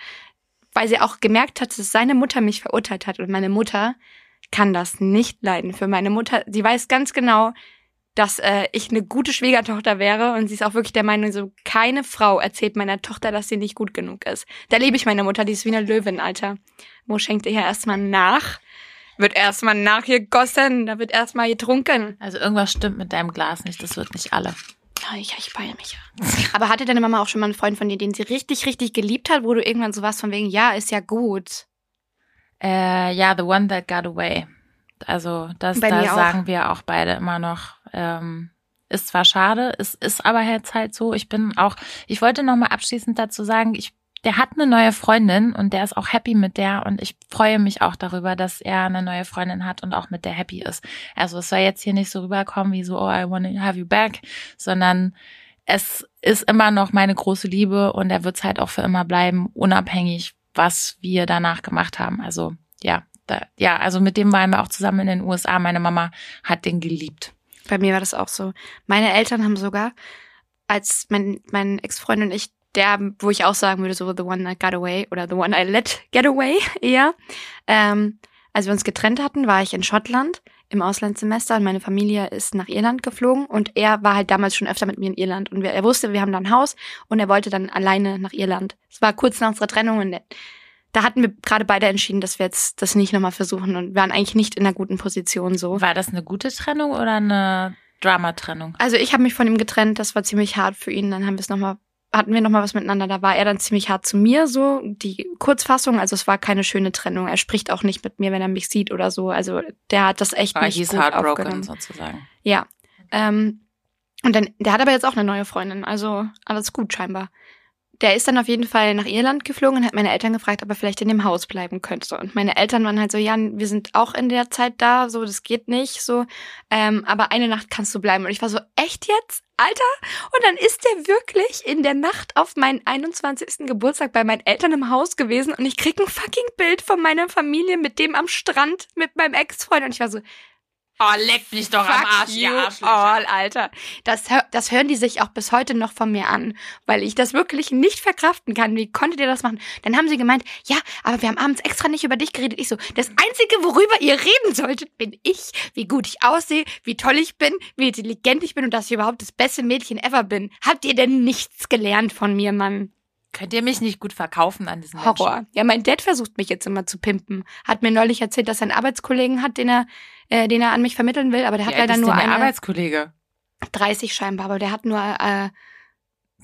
Weil sie auch gemerkt hat, dass seine Mutter mich verurteilt hat. Und meine Mutter kann das nicht leiden. Für meine Mutter, sie weiß ganz genau, dass äh, ich eine gute Schwiegertochter wäre und sie ist auch wirklich der Meinung, so keine Frau erzählt meiner Tochter, dass sie nicht gut genug ist. Da liebe ich meine Mutter, die ist wie eine Löwin, Alter. Mo schenkt ihr ja erstmal nach, wird erstmal nachgegossen, da wird erstmal getrunken. Also irgendwas stimmt mit deinem Glas nicht, das wird nicht alle. Ja, ich, ich beeile mich. Aber hatte deine Mama auch schon mal einen Freund von dir, den sie richtig, richtig geliebt hat, wo du irgendwann so warst von wegen, ja, ist ja gut. Äh, ja, The One That Got Away. Also das, Bei da auch. sagen wir auch beide immer noch. Ähm, ist zwar schade, es ist aber jetzt halt so. Ich bin auch, ich wollte noch mal abschließend dazu sagen, ich, der hat eine neue Freundin und der ist auch happy mit der und ich freue mich auch darüber, dass er eine neue Freundin hat und auch mit der happy ist. Also es soll jetzt hier nicht so rüberkommen wie so, oh, I want to have you back, sondern es ist immer noch meine große Liebe und er wird es halt auch für immer bleiben, unabhängig, was wir danach gemacht haben. Also ja, da, ja, also mit dem waren wir auch zusammen in den USA. Meine Mama hat den geliebt. Bei mir war das auch so. Meine Eltern haben sogar, als mein, mein Ex-Freund und ich, der, wo ich auch sagen würde, so the one that got away oder the one I let get away eher. Ähm, als wir uns getrennt hatten, war ich in Schottland im Auslandssemester und meine Familie ist nach Irland geflogen und er war halt damals schon öfter mit mir in Irland und wir, er wusste, wir haben da ein Haus und er wollte dann alleine nach Irland. Es war kurz nach unserer Trennung und da hatten wir gerade beide entschieden, dass wir jetzt das nicht nochmal versuchen und waren eigentlich nicht in einer guten Position so. War das eine gute Trennung oder eine Drama-Trennung? Also ich habe mich von ihm getrennt, das war ziemlich hart für ihn. Dann haben wir es nochmal, hatten wir nochmal was miteinander. Da war er dann ziemlich hart zu mir, so die Kurzfassung. Also es war keine schöne Trennung. Er spricht auch nicht mit mir, wenn er mich sieht oder so. Also der hat das echt War nicht hieß gut heartbroken aufgenommen. sozusagen. Ja. Ähm, und dann, der hat aber jetzt auch eine neue Freundin, also alles gut scheinbar. Der ist dann auf jeden Fall nach Irland geflogen und hat meine Eltern gefragt, ob er vielleicht in dem Haus bleiben könnte. Und meine Eltern waren halt so, ja, wir sind auch in der Zeit da, so, das geht nicht, so. Ähm, aber eine Nacht kannst du bleiben. Und ich war so, echt jetzt? Alter? Und dann ist der wirklich in der Nacht auf meinen 21. Geburtstag bei meinen Eltern im Haus gewesen und ich krieg ein fucking Bild von meiner Familie mit dem am Strand mit meinem Ex-Freund. Und ich war so, Oh, leck mich doch am Fuck Arsch, you ihr Arschlöcher. all, Alter. Das, das hören die sich auch bis heute noch von mir an, weil ich das wirklich nicht verkraften kann. Wie konntet ihr das machen? Dann haben sie gemeint, ja, aber wir haben abends extra nicht über dich geredet. Ich so, das Einzige, worüber ihr reden solltet, bin ich, wie gut ich aussehe, wie toll ich bin, wie intelligent ich bin und dass ich überhaupt das beste Mädchen ever bin. Habt ihr denn nichts gelernt von mir, Mann? Könnt ihr mich nicht gut verkaufen an diesen Horror. Ja, mein Dad versucht mich jetzt immer zu pimpen. Hat mir neulich erzählt, dass er einen Arbeitskollegen hat, den er, äh, den er an mich vermitteln will, aber der Menschen? hat Wie alt leider nur denn der eine. Arbeitskollege. 30 scheinbar, aber der hat nur, äh,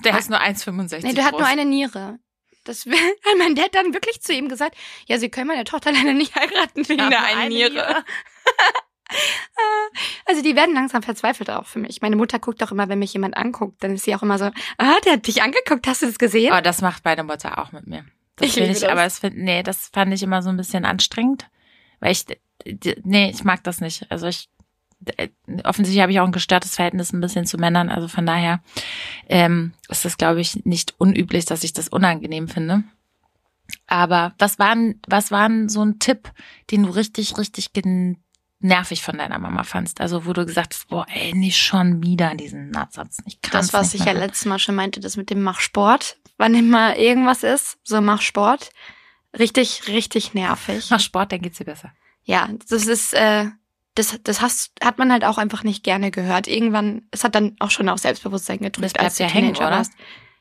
Der ist nur 1,65 nee, der hat nur eine Niere. Das will- hat mein Dad dann wirklich zu ihm gesagt, ja, Sie können meine Tochter leider nicht heiraten wegen der einen eine Niere. Niere. Also die werden langsam verzweifelt auch für mich. Meine Mutter guckt auch immer, wenn mich jemand anguckt, dann ist sie auch immer so, ah, der hat dich angeguckt, hast du das gesehen? Oh, das macht meine Mutter auch mit mir. Das Ich ich, das. aber es find, nee, das fand ich immer so ein bisschen anstrengend, weil ich, nee, ich mag das nicht. Also ich, offensichtlich habe ich auch ein gestörtes Verhältnis ein bisschen zu Männern, also von daher ähm, ist das, glaube ich, nicht unüblich, dass ich das unangenehm finde. Aber was waren, was waren so ein Tipp, den du richtig, richtig gen nervig von deiner Mama fandst? Also wo du gesagt hast, boah, ey, nicht schon wieder diesen Natsatz. Ich kann's das, was ich ja mehr. letztes Mal schon meinte, das mit dem Mach Sport, wann immer irgendwas ist, so Mach Sport. Richtig, richtig nervig. Mach Sport, dann geht's dir besser. Ja, das ist, äh, das, das hast, hat man halt auch einfach nicht gerne gehört. Irgendwann, es hat dann auch schon auf Selbstbewusstsein Das gedrückt, als du ja hängen, Teenager oder?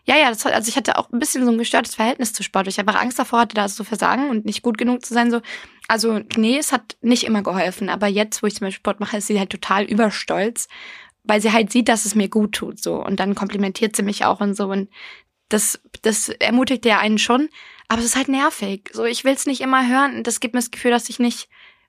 Ja, ja, das, also ich hatte auch ein bisschen so ein gestörtes Verhältnis zu Sport. Ich einfach Angst davor hatte, da zu versagen und nicht gut genug zu sein. So, also nee, es hat nicht immer geholfen. Aber jetzt, wo ich zum Beispiel Sport mache, ist sie halt total überstolz, weil sie halt sieht, dass es mir gut tut. So und dann komplimentiert sie mich auch und so und das, das ermutigt ja einen schon. Aber es ist halt nervig. So, ich will es nicht immer hören. und Das gibt mir das Gefühl, dass ich nicht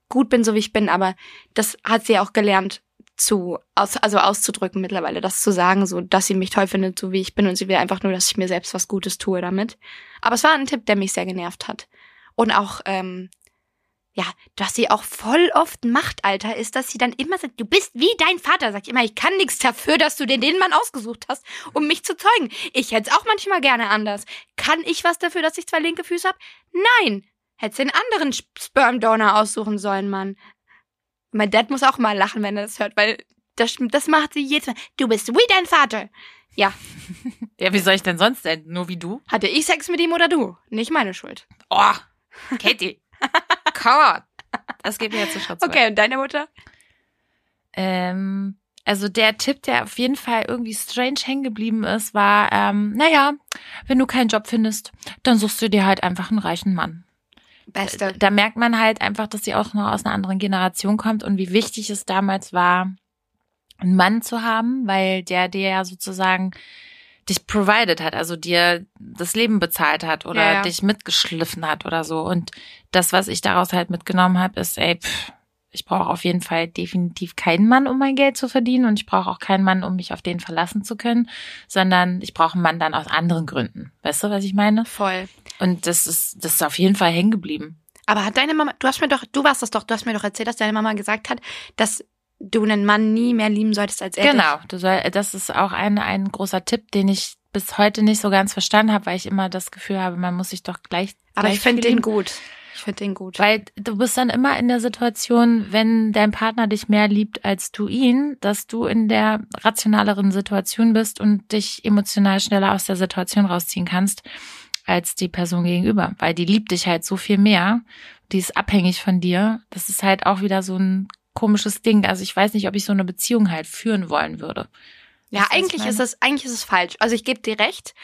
gut bin, so wie ich bin. Aber das hat sie auch gelernt zu, aus, also auszudrücken mittlerweile, das zu sagen, so, dass sie mich toll findet, so wie ich bin. Und sie will einfach nur, dass ich mir selbst was Gutes tue damit. Aber es war ein Tipp, der mich sehr genervt hat. Und auch, ähm, ja, dass sie auch voll oft macht, Alter, ist, dass sie dann immer sagt, du bist wie dein Vater. Sagt immer, ich kann nichts dafür, dass du dir den Mann ausgesucht hast, um mich zu zeugen. Ich hätte es auch manchmal gerne anders. Kann ich was dafür, dass ich zwei linke Füße hab? Nein. Hättest den anderen Sperm Donor aussuchen sollen, Mann. Mein Dad muss auch mal lachen, wenn er das hört, weil das, das macht sie jedes Mal. Du bist wie dein Vater. Ja, Ja, wie soll ich denn sonst denn? Nur wie du? hatte ich Sex mit ihm oder du? Nicht meine Schuld. Oh, Katie. Come on. Das geht mir jetzt zu Schritt zwei. Okay, und deine Mutter? Ähm, also der Tipp, der auf jeden Fall irgendwie strange hängen geblieben ist, war, ähm, naja, wenn du keinen Job findest, dann suchst du dir halt einfach einen reichen Mann. Beste. Da merkt man halt einfach, dass sie auch noch aus einer anderen Generation kommt und wie wichtig es damals war, einen Mann zu haben, weil der dir ja sozusagen dich provided hat, also dir das Leben bezahlt hat oder Ja, ja. dich mitgeschliffen hat oder so. Und das, was ich daraus halt mitgenommen habe, ist, ey, pff, ich brauche auf jeden Fall definitiv keinen Mann, um mein Geld zu verdienen und ich brauche auch keinen Mann, um mich auf den verlassen zu können, sondern ich brauche einen Mann dann aus anderen Gründen. Weißt du, was ich meine? Voll. Und das ist, das ist auf jeden Fall hängen geblieben. Aber hat deine Mama, du hast mir doch, du warst das doch, du hast mir doch erzählt, dass deine Mama gesagt hat, dass du einen Mann nie mehr lieben solltest als er. Genau, du soll, das ist auch ein, ein großer Tipp, den ich bis heute nicht so ganz verstanden habe, weil ich immer das Gefühl habe, man muss sich doch gleich. Aber gleich ich finde den gut. Ich finde den gut. Weil du bist dann immer in der Situation, wenn dein Partner dich mehr liebt als du ihn, dass du in der rationaleren Situation bist und dich emotional schneller aus der Situation rausziehen kannst als die Person gegenüber, weil die liebt dich halt so viel mehr, die ist abhängig von dir. Das ist halt auch wieder so ein komisches Ding. Also ich weiß nicht, ob ich so eine Beziehung halt führen wollen würde. Ja, eigentlich ist es, eigentlich ist es falsch. Also ich gebe dir recht.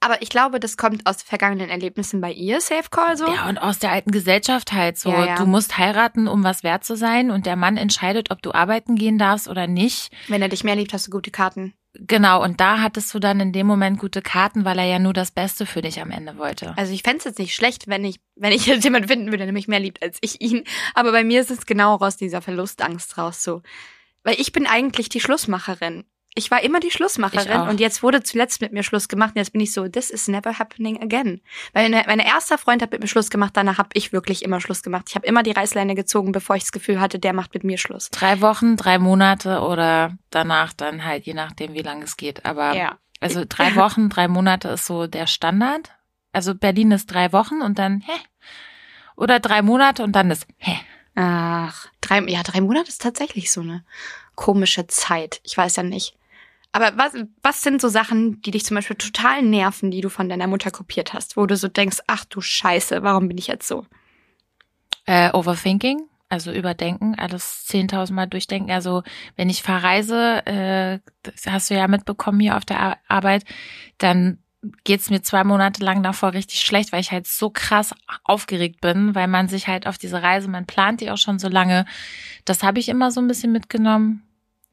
Aber ich glaube, das kommt aus vergangenen Erlebnissen bei ihr, Safe Call so. Ja, und aus der alten Gesellschaft halt so. Ja, ja. Du musst heiraten, um was wert zu sein und der Mann entscheidet, ob du arbeiten gehen darfst oder nicht. Wenn er dich mehr liebt, hast du gute Karten. Genau, und da hattest du dann in dem Moment gute Karten, weil er ja nur das Beste für dich am Ende wollte. Also ich fände es jetzt nicht schlecht, wenn ich, wenn ich jetzt jemanden finden würde, der mich mehr liebt als ich ihn. Aber bei mir ist es genau aus dieser Verlustangst raus so. Weil ich bin eigentlich die Schlussmacherin. Ich war immer die Schlussmacherin und jetzt wurde zuletzt mit mir Schluss gemacht und jetzt bin ich so, this is never happening again. Weil meine, mein erster Freund hat mit mir Schluss gemacht, danach habe ich wirklich immer Schluss gemacht. Ich habe immer die Reißleine gezogen, bevor ich das Gefühl hatte, der macht mit mir Schluss. Drei Wochen, drei Monate oder danach dann halt, je nachdem, wie lange es geht. Aber Ja. also drei Wochen, drei Monate ist so der Standard. Also Berlin ist drei Wochen und dann hä? Oder drei Monate und dann ist hä? Ach, drei, ja, drei Monate ist tatsächlich so eine komische Zeit. Ich weiß ja nicht. Aber was, was sind so Sachen, die dich zum Beispiel total nerven, die du von deiner Mutter kopiert hast, wo du so denkst, ach du Scheiße, warum bin ich jetzt so? Äh, Overthinking, also überdenken, alles 10.000 Mal durchdenken. Also wenn ich verreise, äh, das hast du ja mitbekommen hier auf der Ar- Arbeit, dann geht's mir zwei Monate lang davor richtig schlecht, weil ich halt so krass aufgeregt bin, weil man sich halt auf diese Reise, man plant die auch schon so lange. Das habe ich immer so ein bisschen mitgenommen.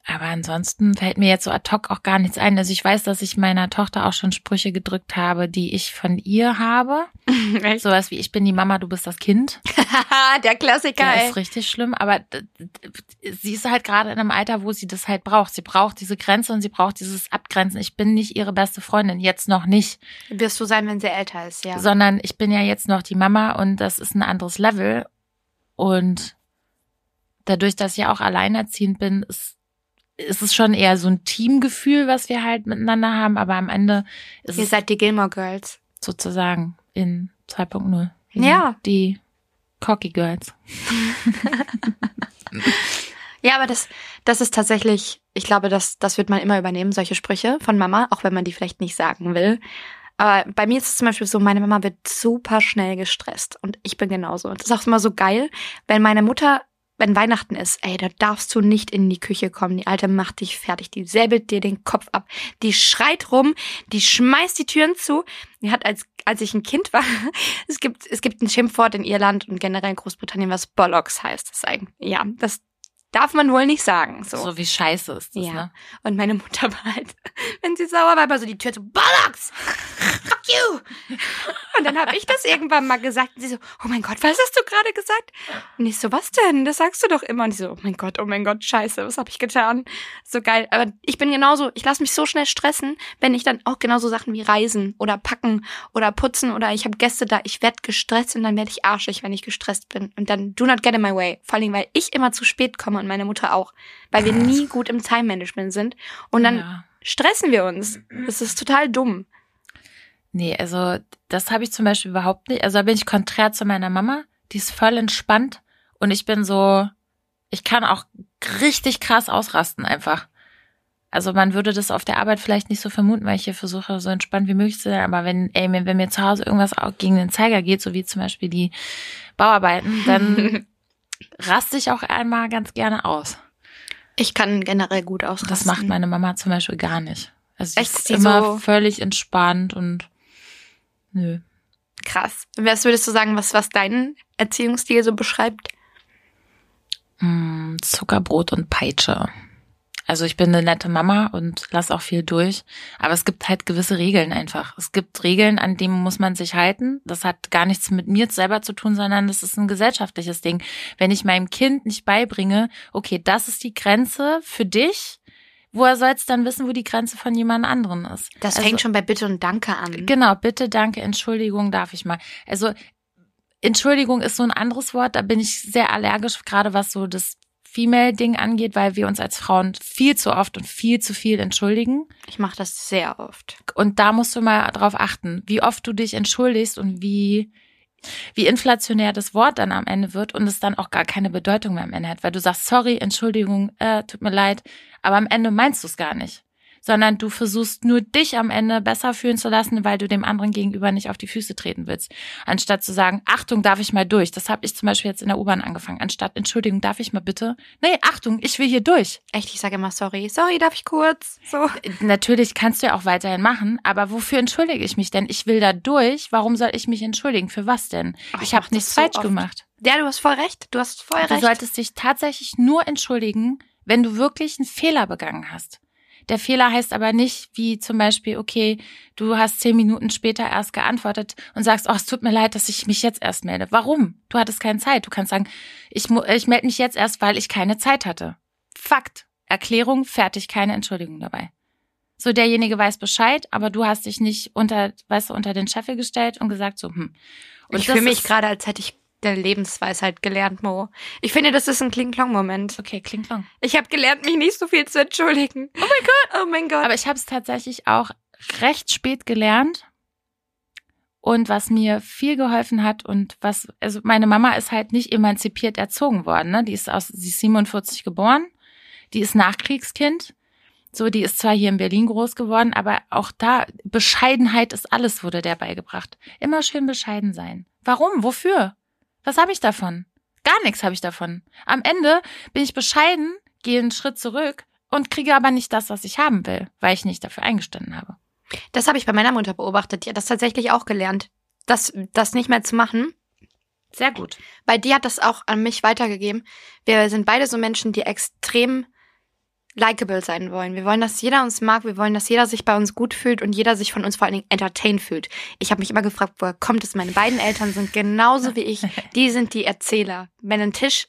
Aber ansonsten fällt mir jetzt so ad hoc auch gar nichts ein. Also ich weiß, dass ich meiner Tochter auch schon Sprüche gedrückt habe, die ich von ihr habe. Echt? Sowas wie, ich bin die Mama, du bist das Kind. Der Klassiker, Der ist richtig schlimm, aber sie ist halt gerade in einem Alter, wo sie das halt braucht. Sie braucht diese Grenze und sie braucht dieses Abgrenzen. Ich bin nicht ihre beste Freundin, jetzt noch nicht, Wirst du sein, wenn sie älter ist, ja. sondern ich bin ja jetzt noch die Mama und das ist ein anderes Level. Und dadurch, dass ich ja auch alleinerziehend bin, ist, ist es schon eher so ein Teamgefühl, was wir halt miteinander haben, aber am Ende ist Ihr es seid die Gilmore Girls. sozusagen in 2.0. Wir sind Ja. Die Cocky Girls. Ja, aber das, das ist tatsächlich, ich glaube, das, das wird man immer übernehmen, solche Sprüche von Mama, auch wenn man die vielleicht nicht sagen will. Aber bei mir ist es zum Beispiel so, meine Mama wird super schnell gestresst und ich bin genauso. Und das ist auch immer so geil, wenn meine Mutter, wenn Weihnachten ist, ey, da darfst du nicht in die Küche kommen. Die Alte macht dich fertig, die säbelt dir den Kopf ab, die schreit rum, die schmeißt die Türen zu. Die hat als, als ich ein Kind war, es gibt, es gibt ein Schimpfwort in Irland und generell in Großbritannien, was Bollocks heißt. Das ist eigentlich, ja, das darf man wohl nicht sagen. So. So, wie scheiße ist das, Ja. ne? Und meine Mutter war halt, wenn sie sauer war, war so die Tür so, Bollocks! Fuck you! Und dann habe ich das irgendwann mal gesagt. Und sie so, oh mein Gott, was hast du gerade gesagt? Und ich so, was denn? Das sagst du doch immer. Und ich so, oh mein Gott, oh mein Gott, scheiße, was habe ich getan? So geil. Aber ich bin genauso, ich lasse mich so schnell stressen, wenn ich dann auch genauso Sachen wie reisen oder packen oder putzen oder ich habe Gäste da, ich werd gestresst und dann werde ich arschig, wenn ich gestresst bin. Und dann do not get in my way. Vor allem, weil ich immer zu spät komme und meine Mutter auch. Weil wir nie gut im Time-Management sind. Und dann ja. stressen wir uns. Das ist total dumm. Nee, also das habe ich zum Beispiel überhaupt nicht. Also da bin ich konträr zu meiner Mama. Die ist voll entspannt und ich bin so, ich kann auch richtig krass ausrasten einfach. Also man würde das auf der Arbeit vielleicht nicht so vermuten, weil ich hier versuche, so entspannt wie möglich zu sein. Aber wenn, ey, wenn mir zu Hause irgendwas auch gegen den Zeiger geht, so wie zum Beispiel die Bauarbeiten, dann raste ich auch einmal ganz gerne aus. Ich kann generell gut ausrasten. Das macht meine Mama zum Beispiel gar nicht. Also sie Echt? ist Sie immer so- völlig entspannt und nö. krass. Was würdest du sagen, was, was deinen Erziehungsstil so beschreibt? Mm, Zuckerbrot und Peitsche. Also ich bin eine nette Mama und lass auch viel durch. Aber es gibt halt gewisse Regeln einfach. Es gibt Regeln, an denen muss man sich halten. Das hat gar nichts mit mir selber zu tun, sondern das ist ein gesellschaftliches Ding. Wenn ich meinem Kind nicht beibringe, okay, das ist die Grenze für dich, woher soll es dann wissen, wo die Grenze von jemand anderen ist? Das Also- fängt schon bei Bitte und Danke an. Genau, bitte, danke, Entschuldigung, darf ich mal. Also Entschuldigung ist so ein anderes Wort, da bin ich sehr allergisch, gerade was so das Female-Ding angeht, weil wir uns als Frauen viel zu oft und viel zu viel entschuldigen. Ich mache das sehr oft. Und da musst du mal drauf achten, wie oft du dich entschuldigst und wie, wie inflationär das Wort dann am Ende wird und es dann auch gar keine Bedeutung mehr am Ende hat, weil du sagst, sorry, Entschuldigung, äh, tut mir leid, aber am Ende meinst du es gar nicht. Sondern du versuchst nur dich am Ende besser fühlen zu lassen, weil du dem anderen gegenüber nicht auf die Füße treten willst. Anstatt zu sagen, Achtung, darf ich mal durch. Das habe ich zum Beispiel jetzt in der U-Bahn angefangen. Anstatt, Entschuldigung, darf ich mal bitte? Nee, Achtung, ich will hier durch. Echt, ich sage immer sorry. Sorry, darf ich kurz? So. Natürlich kannst du ja auch weiterhin machen, aber wofür entschuldige ich mich denn? Ich will da durch. Warum soll ich mich entschuldigen? Für was denn? Oh, ich mach habe nichts so falsch oft. gemacht. Ja, du hast voll recht. Du hast voll Du recht. solltest dich tatsächlich nur entschuldigen, wenn du wirklich einen Fehler begangen hast. Der Fehler heißt aber nicht, wie zum Beispiel, okay, du hast zehn Minuten später erst geantwortet und sagst, oh, es tut mir leid, dass ich mich jetzt erst melde. Warum? Du hattest keine Zeit. Du kannst sagen, ich, ich melde mich jetzt erst, weil ich keine Zeit hatte. Fakt. Erklärung, fertig, keine Entschuldigung dabei. So, derjenige weiß Bescheid, aber du hast dich nicht unter, weißt du, unter den Scheffel gestellt und gesagt so, hm. Und ich fühle mich gerade, als hätte ich der Lebensweisheit gelernt, Mo. Ich finde, das ist ein Kling-Klong-Moment. Okay, klingt lang. Ich habe gelernt, mich nicht so viel zu entschuldigen. Oh mein Gott, oh mein Gott. Aber ich habe es tatsächlich auch recht spät gelernt. Und was mir viel geholfen hat und was, also meine Mama ist halt nicht emanzipiert erzogen worden, ne? Die ist aus, sie ist 47 geboren, die ist Nachkriegskind. So, die ist zwar hier in Berlin groß geworden, aber auch da, Bescheidenheit ist alles, wurde der beigebracht. Immer schön bescheiden sein. Warum? Wofür? Was habe ich davon? Gar nichts habe ich davon. Am Ende bin ich bescheiden, gehe einen Schritt zurück und kriege aber nicht das, was ich haben will, weil ich nicht dafür eingestanden habe. Das habe ich bei meiner Mutter beobachtet. Die hat das tatsächlich auch gelernt, das, das nicht mehr zu machen. Sehr gut. Weil die hat das auch an mich weitergegeben. Wir sind beide so Menschen, die extrem likable sein wollen. Wir wollen, dass jeder uns mag. Wir wollen, dass jeder sich bei uns gut fühlt und jeder sich von uns vor allen Dingen entertained fühlt. Ich habe mich immer gefragt, woher kommt es? Meine beiden Eltern sind genauso wie ich. Die sind die Erzähler. Wenn ein Tisch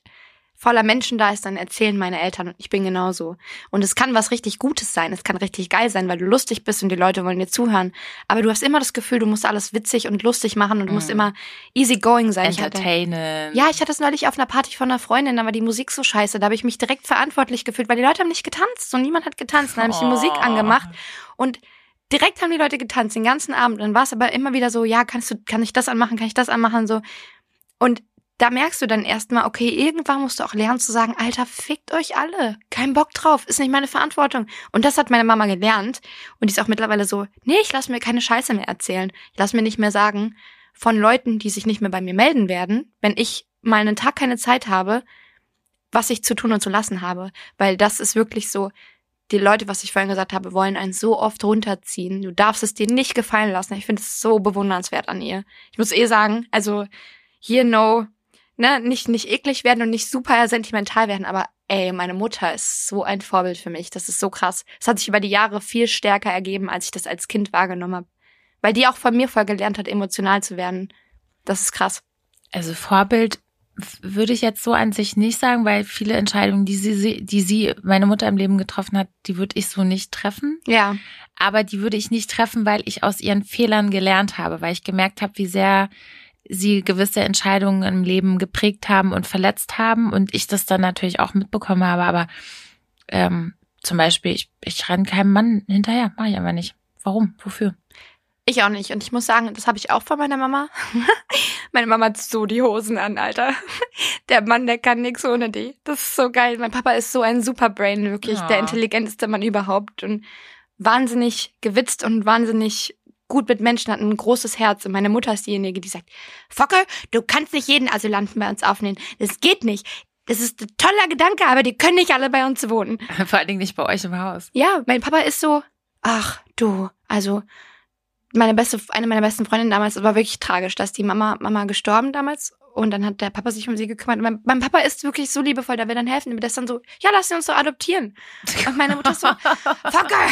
voller Menschen da ist, dann erzählen meine Eltern und ich bin genauso. Und es kann was richtig Gutes sein. Es kann richtig geil sein, weil du lustig bist und die Leute wollen dir zuhören. Aber du hast immer das Gefühl, du musst alles witzig und lustig machen und du musst Mhm. immer easy going sein. Entertainen. ja, ich hatte es neulich auf einer Party von einer Freundin, da war die Musik so scheiße. Da habe ich mich direkt verantwortlich gefühlt, weil die Leute haben nicht getanzt und niemand hat getanzt. Dann habe ich die Oh. Musik angemacht und direkt haben die Leute getanzt den ganzen Abend. Dann war es aber immer wieder so, ja, kannst du, kann ich das anmachen, kann ich das anmachen, so. Und da merkst du dann erstmal, okay, irgendwann musst du auch lernen zu sagen, Alter, fickt euch alle. Kein Bock drauf, ist nicht meine Verantwortung. Und das hat meine Mama gelernt. Und die ist auch mittlerweile so, nee, ich lass mir keine Scheiße mehr erzählen. Ich lass mir nicht mehr sagen von Leuten, die sich nicht mehr bei mir melden werden, wenn ich mal einen Tag keine Zeit habe, was ich zu tun und zu lassen habe. Weil das ist wirklich so, die Leute, was ich vorhin gesagt habe, wollen einen so oft runterziehen. Du darfst es dir nicht gefallen lassen. Ich finde es so bewundernswert an ihr. Ich muss eh sagen, also hier no, ne, nicht, nicht eklig werden und nicht super sentimental werden, aber ey, meine Mutter ist so ein Vorbild für mich. Das ist so krass. Es hat sich über die Jahre viel stärker ergeben, als ich das als Kind wahrgenommen habe. Weil die auch von mir voll gelernt hat, emotional zu werden. Das ist krass. Also Vorbild würde ich jetzt so an sich nicht sagen, weil viele Entscheidungen, die sie, die sie, meine Mutter im Leben getroffen hat, die würde ich so nicht treffen. Ja. Aber die würde ich nicht treffen, weil ich aus ihren Fehlern gelernt habe, weil ich gemerkt habe, wie sehr sie gewisse Entscheidungen im Leben geprägt haben und verletzt haben und ich das dann natürlich auch mitbekommen habe. Aber ähm, zum Beispiel, ich, ich renne keinem Mann hinterher, mache ich aber nicht. Warum? Wofür? Ich auch nicht. Und ich muss sagen, das habe ich auch von meiner Mama. Meine Mama hat so die Hosen an, Alter. Der Mann, der kann nix ohne die. Das ist so geil. Mein Papa ist so ein Superbrain, wirklich. Ja. Der intelligenteste Mann überhaupt. Und wahnsinnig gewitzt und wahnsinnig gut mit Menschen, hat ein großes Herz. Und meine Mutter ist diejenige, die sagt, Focke, du kannst nicht jeden Asylanten bei uns aufnehmen. Das geht nicht. Das ist ein toller Gedanke, aber die können nicht alle bei uns wohnen. Vor allen Dingen nicht bei euch im Haus. Ja, mein Papa ist so, ach du, also meine beste, eine meiner besten Freundinnen damals, es war wirklich tragisch, dass die Mama, Mama gestorben damals und dann hat der Papa sich um sie gekümmert. Mein, mein Papa ist wirklich so liebevoll, der will dann helfen, der ist dann so, ja, lass sie uns doch adoptieren. Und meine Mutter ist so, Fucker,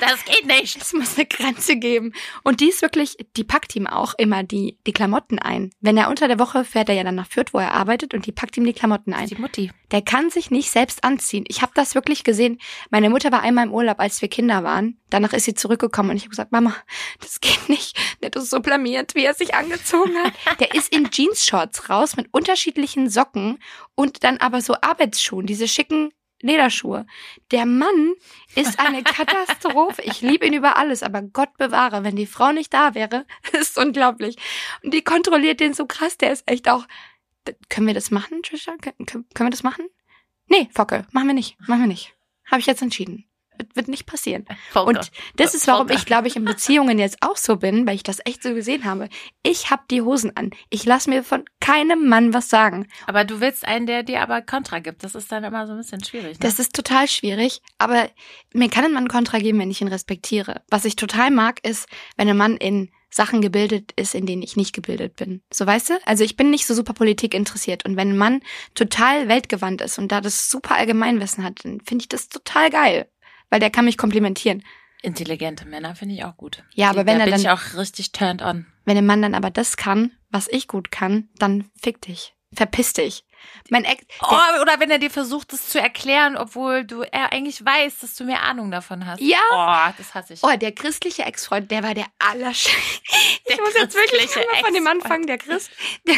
Das geht nicht. es muss eine Grenze geben. Und die ist wirklich, die packt ihm auch immer die, die Klamotten ein. Wenn er unter der Woche fährt er ja dann nach Fürth, wo er arbeitet und die packt ihm die Klamotten ein. Die Mutti. Der kann sich nicht selbst anziehen. Ich habe das wirklich gesehen. Meine Mutter war einmal im Urlaub, als wir Kinder waren. Danach ist sie zurückgekommen und ich habe gesagt, Mama, das geht nicht. Der ist so blamiert, wie er sich angezogen hat. Der ist in Jeans-Shorts raus mit unterschiedlichen Socken und dann aber so Arbeitsschuhen, diese schicken Lederschuhe. Der Mann ist eine Katastrophe. Ich liebe ihn über alles, aber Gott bewahre, wenn die Frau nicht da wäre, ist unglaublich. Und die kontrolliert den so krass, der ist echt auch. Können wir das machen, Trisha? Können, können wir das machen? Nee, Focke, machen wir nicht. Machen wir nicht. Habe ich jetzt entschieden. Das wird nicht passieren. Volker. Und das ist, warum Volker. ich, glaube ich, in Beziehungen jetzt auch so bin, weil ich das echt so gesehen habe. Ich hab die Hosen an. Ich lasse mir von keinem Mann was sagen. Aber du willst einen, der dir aber Kontra gibt. Das ist dann immer so ein bisschen schwierig. Ne? Das ist total schwierig, aber mir kann ein Mann Kontra geben, wenn ich ihn respektiere. Was ich total mag, ist, wenn ein Mann in Sachen gebildet ist, in denen ich nicht gebildet bin. So weißt du? Also ich bin nicht so super Politik interessiert. Und wenn ein Mann total weltgewandt ist und da das super Allgemeinwissen hat, dann finde ich das total geil. Weil der kann mich komplimentieren. Intelligente Männer finde ich auch gut. Ja, aber wenn da er bin dann- ich auch richtig turned on. Wenn ein Mann dann aber das kann, was ich gut kann, dann fick dich. Verpiss dich. Mein Ex, Oh, oder wenn er dir versucht, das zu erklären, obwohl du er eigentlich weiß, dass du mehr Ahnung davon hast. Ja. Oh, das hasse ich. Oh, der christliche Ex-Freund, der war der allersch... Ich muss jetzt wirklich mal von dem anfangen, der Christ. Der,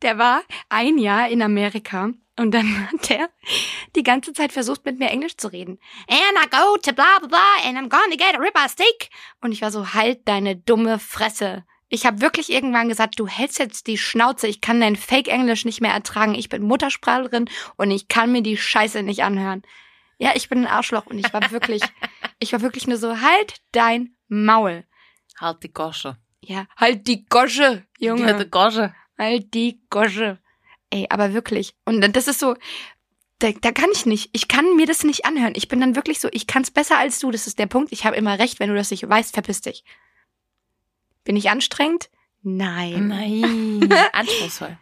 der war ein Jahr in Amerika und dann hat der die ganze Zeit versucht, mit mir Englisch zu reden. And I go to blah blah blah and I'm gonna get a ribeye steak. Und ich war so, halt deine dumme Fresse. Ich habe wirklich irgendwann gesagt, du hältst jetzt die Schnauze, ich kann dein Fake-Englisch nicht mehr ertragen. Ich bin Muttersprachlerin und ich kann mir die Scheiße nicht anhören. Ja, ich bin ein Arschloch und ich war wirklich, ich war wirklich nur so, halt dein Maul. Halt die Gosche. Ja, halt die Gosche, Junge. Ja, die Gosche. Halt die Gosche. Ey, aber wirklich. Und das ist so, da, da kann ich nicht. Ich kann mir das nicht anhören. Ich bin dann wirklich so, ich kann's besser als du. Das ist der Punkt. Ich habe immer recht. Wenn du das nicht weißt, verpiss dich. Bin ich anstrengend? Nein. Nein. Anspruchsvoll.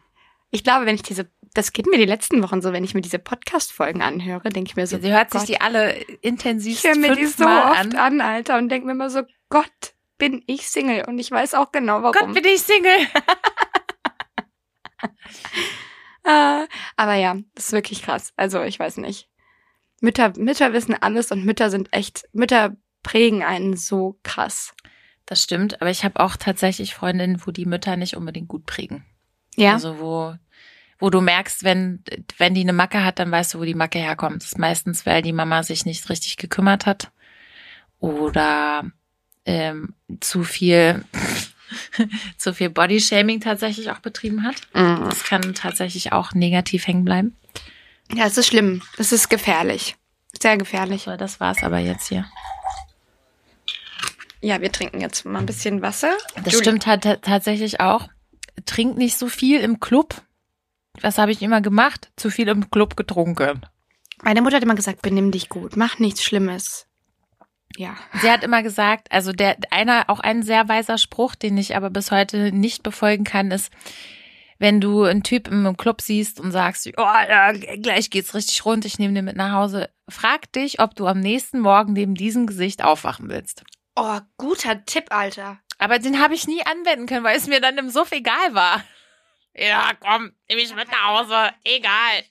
Ich glaube, wenn ich diese, das geht mir die letzten Wochen so, wenn ich mir diese Podcast-Folgen anhöre, denke ich mir so, Sie hört sich Gott. die alle intensiv ich höre mir die so oft an. an. Alter, und denke mir immer so, Gott, bin ich Single. Und ich weiß auch genau, warum. Gott, bin ich Single. Äh, aber ja, das ist wirklich krass. Also ich weiß nicht. Mütter, Mütter wissen alles und Mütter sind echt, Mütter prägen einen so krass. Das stimmt, aber ich habe auch tatsächlich Freundinnen, wo die Mütter nicht unbedingt gut prägen. Ja. Also wo, wo du merkst, wenn, wenn die eine Macke hat, dann weißt du, wo die Macke herkommt. Das ist meistens, weil die Mama sich nicht richtig gekümmert hat oder ähm, zu viel zu viel Bodyshaming tatsächlich auch betrieben hat. Mhm. Das kann tatsächlich auch negativ hängen bleiben. ja, es ist schlimm. Es ist gefährlich. Sehr gefährlich. So, das war's aber jetzt hier. Ja, wir trinken jetzt mal ein bisschen Wasser. Das Julie- stimmt halt ta- tatsächlich auch. Trink nicht so viel im Club. Was habe ich immer gemacht? Zu viel im Club getrunken. Meine Mutter hat immer gesagt, benimm dich gut, mach nichts Schlimmes. Ja. Sie hat immer gesagt, also der einer auch ein sehr weiser Spruch, den ich aber bis heute nicht befolgen kann, ist, wenn du einen Typ im Club siehst und sagst, oh, ja, gleich geht's richtig rund, ich nehme den mit nach Hause, frag dich, ob du am nächsten Morgen neben diesem Gesicht aufwachen willst. Oh, guter Tipp, Alter. Aber den habe ich nie anwenden können, weil es mir dann im Suff egal war. Ja, komm, nehme ich mit nach Hause, egal.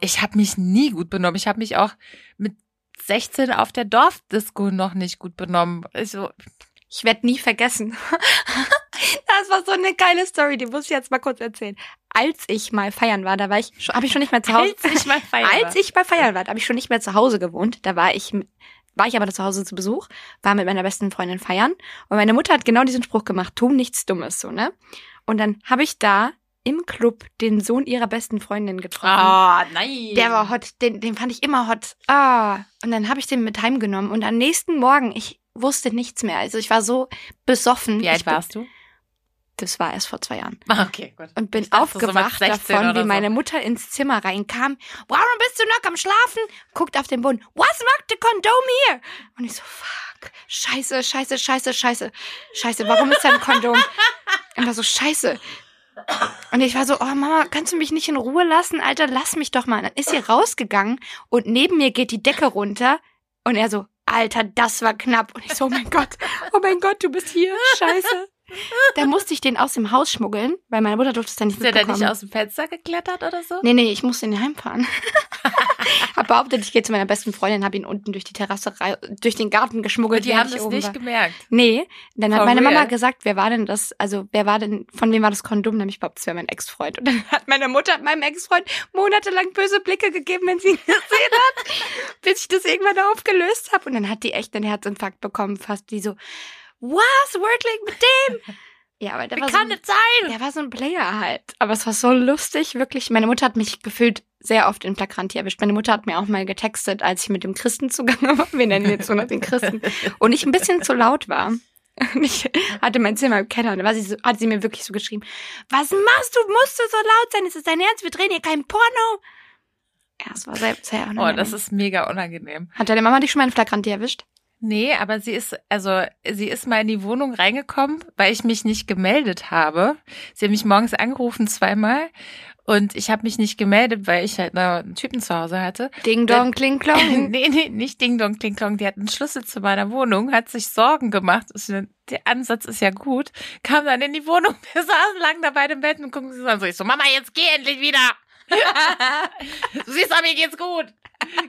Ich habe mich nie gut benommen. Ich habe mich auch mit 16 auf der Dorfdisco noch nicht gut benommen. Also, Ich werde nie vergessen. das war so eine geile Story, die muss ich jetzt mal kurz erzählen. Als ich mal feiern war, da war ich, habe ich schon nicht mehr zu Hause. als ich mal feiern Als ich bei Feiern war, da habe ich schon nicht mehr zu Hause gewohnt. Da war ich, war ich aber zu Hause zu Besuch, war mit meiner besten Freundin feiern. Und meine Mutter hat genau diesen Spruch gemacht, tu nichts Dummes, so, ne? Und dann habe ich da im Club den Sohn ihrer besten Freundin getroffen. Ah, nein. Der war hot, den, den fand ich immer hot. Ah, und dann habe ich den mit heimgenommen und am nächsten Morgen, ich wusste nichts mehr. Also ich war so besoffen. Wie alt warst du? Das war erst vor zwei Jahren. Ah, Okay, gut. Und bin dachte, so aufgewacht 16 davon, wie so. meine Mutter ins Zimmer reinkam. Warum bist du noch am Schlafen? Guckt auf den Boden. What's not the condom here? Und ich so, fuck. Scheiße, scheiße, scheiße, scheiße. Scheiße, warum ist da ein Kondom? Und war so, scheiße. Und ich war so, oh Mama, kannst du mich nicht in Ruhe lassen? Alter, lass mich doch mal. Und dann ist sie rausgegangen und neben mir geht die Decke runter. Und er so, Alter, das war knapp. Und ich so, oh mein Gott, oh mein Gott, du bist hier. Scheiße. Da musste ich den aus dem Haus schmuggeln, weil meine Mutter durfte es dann nicht Ist der da mitbekommen. nicht aus dem Fenster geklettert oder so? Nee, nee, ich musste ihn heimfahren. hab behauptet, ich gehe zu meiner besten Freundin, hab ihn unten durch die Terrasse, durch den Garten geschmuggelt. Die während haben das nicht war. gemerkt. Nee, dann hat For meine Mama real? gesagt, wer war denn das, also wer war denn, von wem war das Kondom? Nämlich behauptet, es wäre mein Ex-Freund. Und dann hat meine Mutter meinem Ex-Freund monatelang böse Blicke gegeben, wenn sie ihn gesehen hat, bis ich das irgendwann aufgelöst habe. Und dann hat die echt einen Herzinfarkt bekommen, fast die so, was, wirklich mit dem? Ja, aber der Wie war kann so, das sein? der war so ein Player halt. Aber es war so lustig, wirklich. Meine Mutter hat mich gefühlt sehr oft in Flagranti erwischt. Meine Mutter hat mir auch mal getextet, als ich mit dem Christen zugange war. Wir nennen jetzt so noch den Christen. Und ich ein bisschen zu laut war. Und ich hatte mein Zimmer im Keller und da war sie so, hat sie mir wirklich so geschrieben, was machst du? Musst du so laut sein? Ist das dein Ernst? Wir drehen hier kein Porno. Ja, es war sehr, sehr Oh, unangenehm. das ist mega unangenehm. Hat deine Mama dich schon mal in Flagranti erwischt? Nee, aber sie ist, also, sie ist mal in die Wohnung reingekommen, weil ich mich nicht gemeldet habe. Sie hat mich morgens angerufen zweimal und ich habe mich nicht gemeldet, weil ich halt einen Typen zu Hause hatte. Ding dong, kling klong. nee, nee, nicht Ding Dong Kling Klong. Die hat einen Schlüssel zu meiner Wohnung, hat sich Sorgen gemacht. Der Ansatz ist ja gut. Kam dann in die Wohnung, wir saßen lang da beide im Bett und gucken sie so an. So, ich so, Mama, jetzt geh endlich wieder. du siehst, aber mir geht's gut.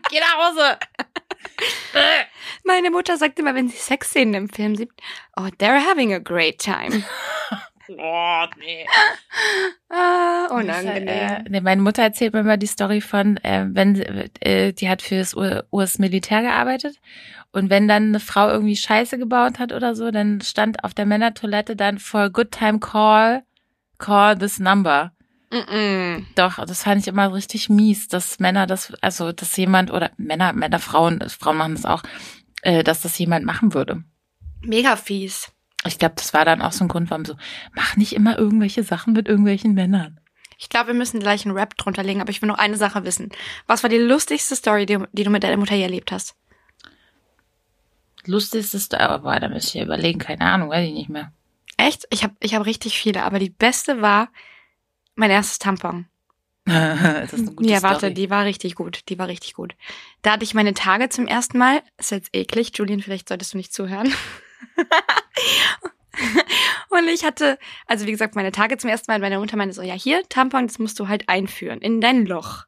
Geh nach Hause. Meine Mutter sagt immer, wenn sie Sexszenen im Film sieht, oh, they're having a great time. oh, nee. Ah, Äh, unangenehm. nee, meine Mutter erzählt mir immer die Story von, äh, wenn sie- äh, die hat für das US-Militär gearbeitet und wenn dann eine Frau irgendwie Scheiße gebaut hat oder so, dann stand auf der Männertoilette dann for a good time call, call this number. Mm-mm. Doch, das fand ich immer richtig mies, dass Männer das, also dass jemand oder Männer, Männer, Frauen, Frauen machen das auch, äh, dass das jemand machen würde. Mega fies. Ich glaube, das war dann auch so ein Grund, warum so, mach nicht immer irgendwelche Sachen mit irgendwelchen Männern. Ich glaube, wir müssen gleich einen Rap drunter legen, aber ich will noch eine Sache wissen. Was war die lustigste Story, die, die du mit deiner Mutter je erlebt hast? Lustigste Story, aber da müsste ich ja überlegen, keine Ahnung, weiß ich nicht mehr. Echt? Ich habe ich hab richtig viele, aber die beste war mein erstes Tampon. das ist eine gute ja, warte, Story. die war richtig gut. Die war richtig gut. Da hatte ich meine Tage zum ersten Mal. Ist jetzt eklig, Julian, vielleicht solltest du nicht zuhören. Und ich hatte, also wie gesagt, meine Tage zum ersten Mal. Meine Mutter meinte so, ja, hier, Tampon, das musst du halt einführen in dein Loch.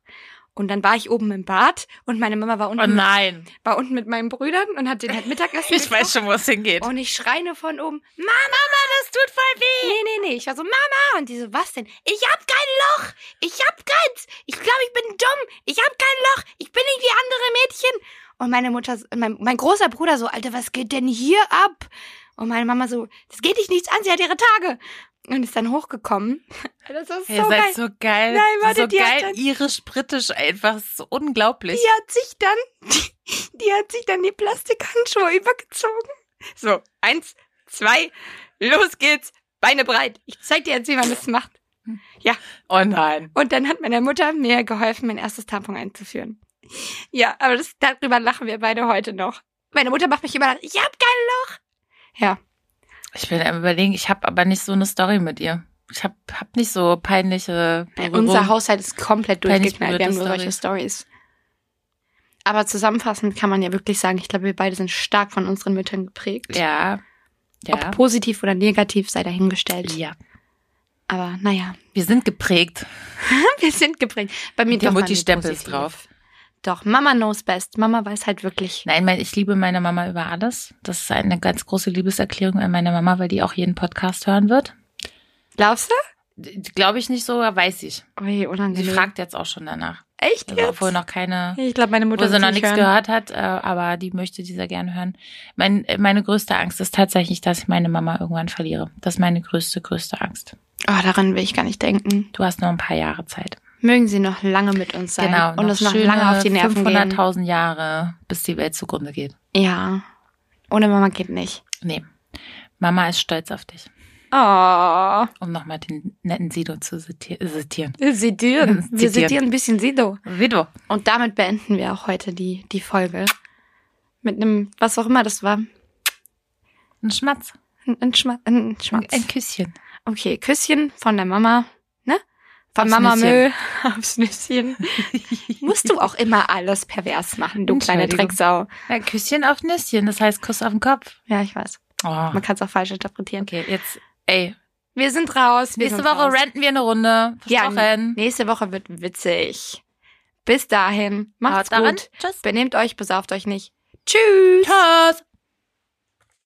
Und dann war ich oben im Bad und meine Mama war Oh unten, nein. war unten mit meinen Brüdern und hat den halt Mittagessen Ich weiß schon, wo es hingeht. Und ich schreie von oben, Mama, das tut voll weh. Nee, nee, nee. Ich war so, Mama. Und die so, was denn? Ich hab kein Loch. Ich hab keins. Ich glaube, ich bin dumm. Ich hab kein Loch. Ich bin nicht wie andere Mädchen. Und meine Mutter, mein, mein großer Bruder so, Alter, was geht denn hier ab? Und meine Mama so, das geht dich nichts an, sie hat ihre Tage. Und ist dann hochgekommen. Das ist so Ihr seid geil. so geil. Nein, warte, so die geil dann- irisch-britisch einfach. Das ist so unglaublich. Die hat sich dann, die, die hat sich dann die Plastikhandschuhe übergezogen. So, eins, zwei, los geht's, Beine breit. Ich zeig dir jetzt, wie man das macht. Oh nein. Und dann hat meine Mutter mir geholfen, mein erstes Tampon einzuführen. Ja, aber das, darüber lachen wir beide heute noch. Meine Mutter macht mich immer, ich hab kein Loch. Ja, Ich will am überlegen, ich habe aber nicht so eine Story mit ihr. Ich habe hab nicht so peinliche Berührung. unser Haushalt ist komplett durchgeknallt. Wir haben nur solche Stories. Aber zusammenfassend kann man ja wirklich sagen, ich glaube, wir beide sind stark von unseren Müttern geprägt. Ja. Ja. Ob positiv oder negativ sei dahingestellt. ja. Aber naja, Wir sind geprägt. wir sind geprägt. Bei mir Der Mutti-Stempel ist drauf. Doch, Mama knows best. Mama weiß halt wirklich. Nein, mein, ich liebe meine Mama über alles. Das ist eine ganz große Liebeserklärung an meine Mama, weil die auch jeden Podcast hören wird. Glaubst du? Glaube ich nicht so, weiß ich. Ui, Sie unangenehm. fragt jetzt auch schon danach. Echt Also, obwohl noch keine, Ich glaube, meine Mutter wo sie noch nicht nichts hören. gehört hat, äh, aber die möchte dieser gerne hören. Mein, meine größte Angst ist tatsächlich, dass ich meine Mama irgendwann verliere. Das ist meine größte, größte Angst. Oh, daran will ich gar nicht denken. Du hast noch ein paar Jahre Zeit. Mögen sie noch lange mit uns sein genau. und uns noch lange auf die Nerven gehen. 500.000 Jahre, bis die Welt zugrunde geht. Ja. Ohne Mama geht nicht. Nee. Mama ist stolz auf dich. Oh. Um nochmal den netten Sido zu ziti- zitieren. Sedieren. Wir Zitieren. ein bisschen Sido. Sido. Und damit beenden wir auch heute die, die Folge. Mit einem, was auch immer das war. Ein Schmatz. Ein, ein, Schma ein Schmatz. Ein Küsschen. Okay, Küsschen von der Mama? Von Aufs Mama Nüsschen. Müll aufs Nüsschen. Musst du auch immer alles pervers machen, du kleine. Drecksau. Ein Küsschen auf Nüsschen, das heißt Kuss auf den Kopf. Ja, ich weiß. Oh. Man kann es auch falsch interpretieren. Okay, jetzt, ey. Wir sind raus. Wir Nächste sind Woche raus. ranten wir eine Runde. Ja, Versprochen. nächste Woche wird witzig. Bis dahin, macht's Haut daran. gut. Tschüss. Benehmt euch, besauft euch nicht. Tschüss. Tschüss.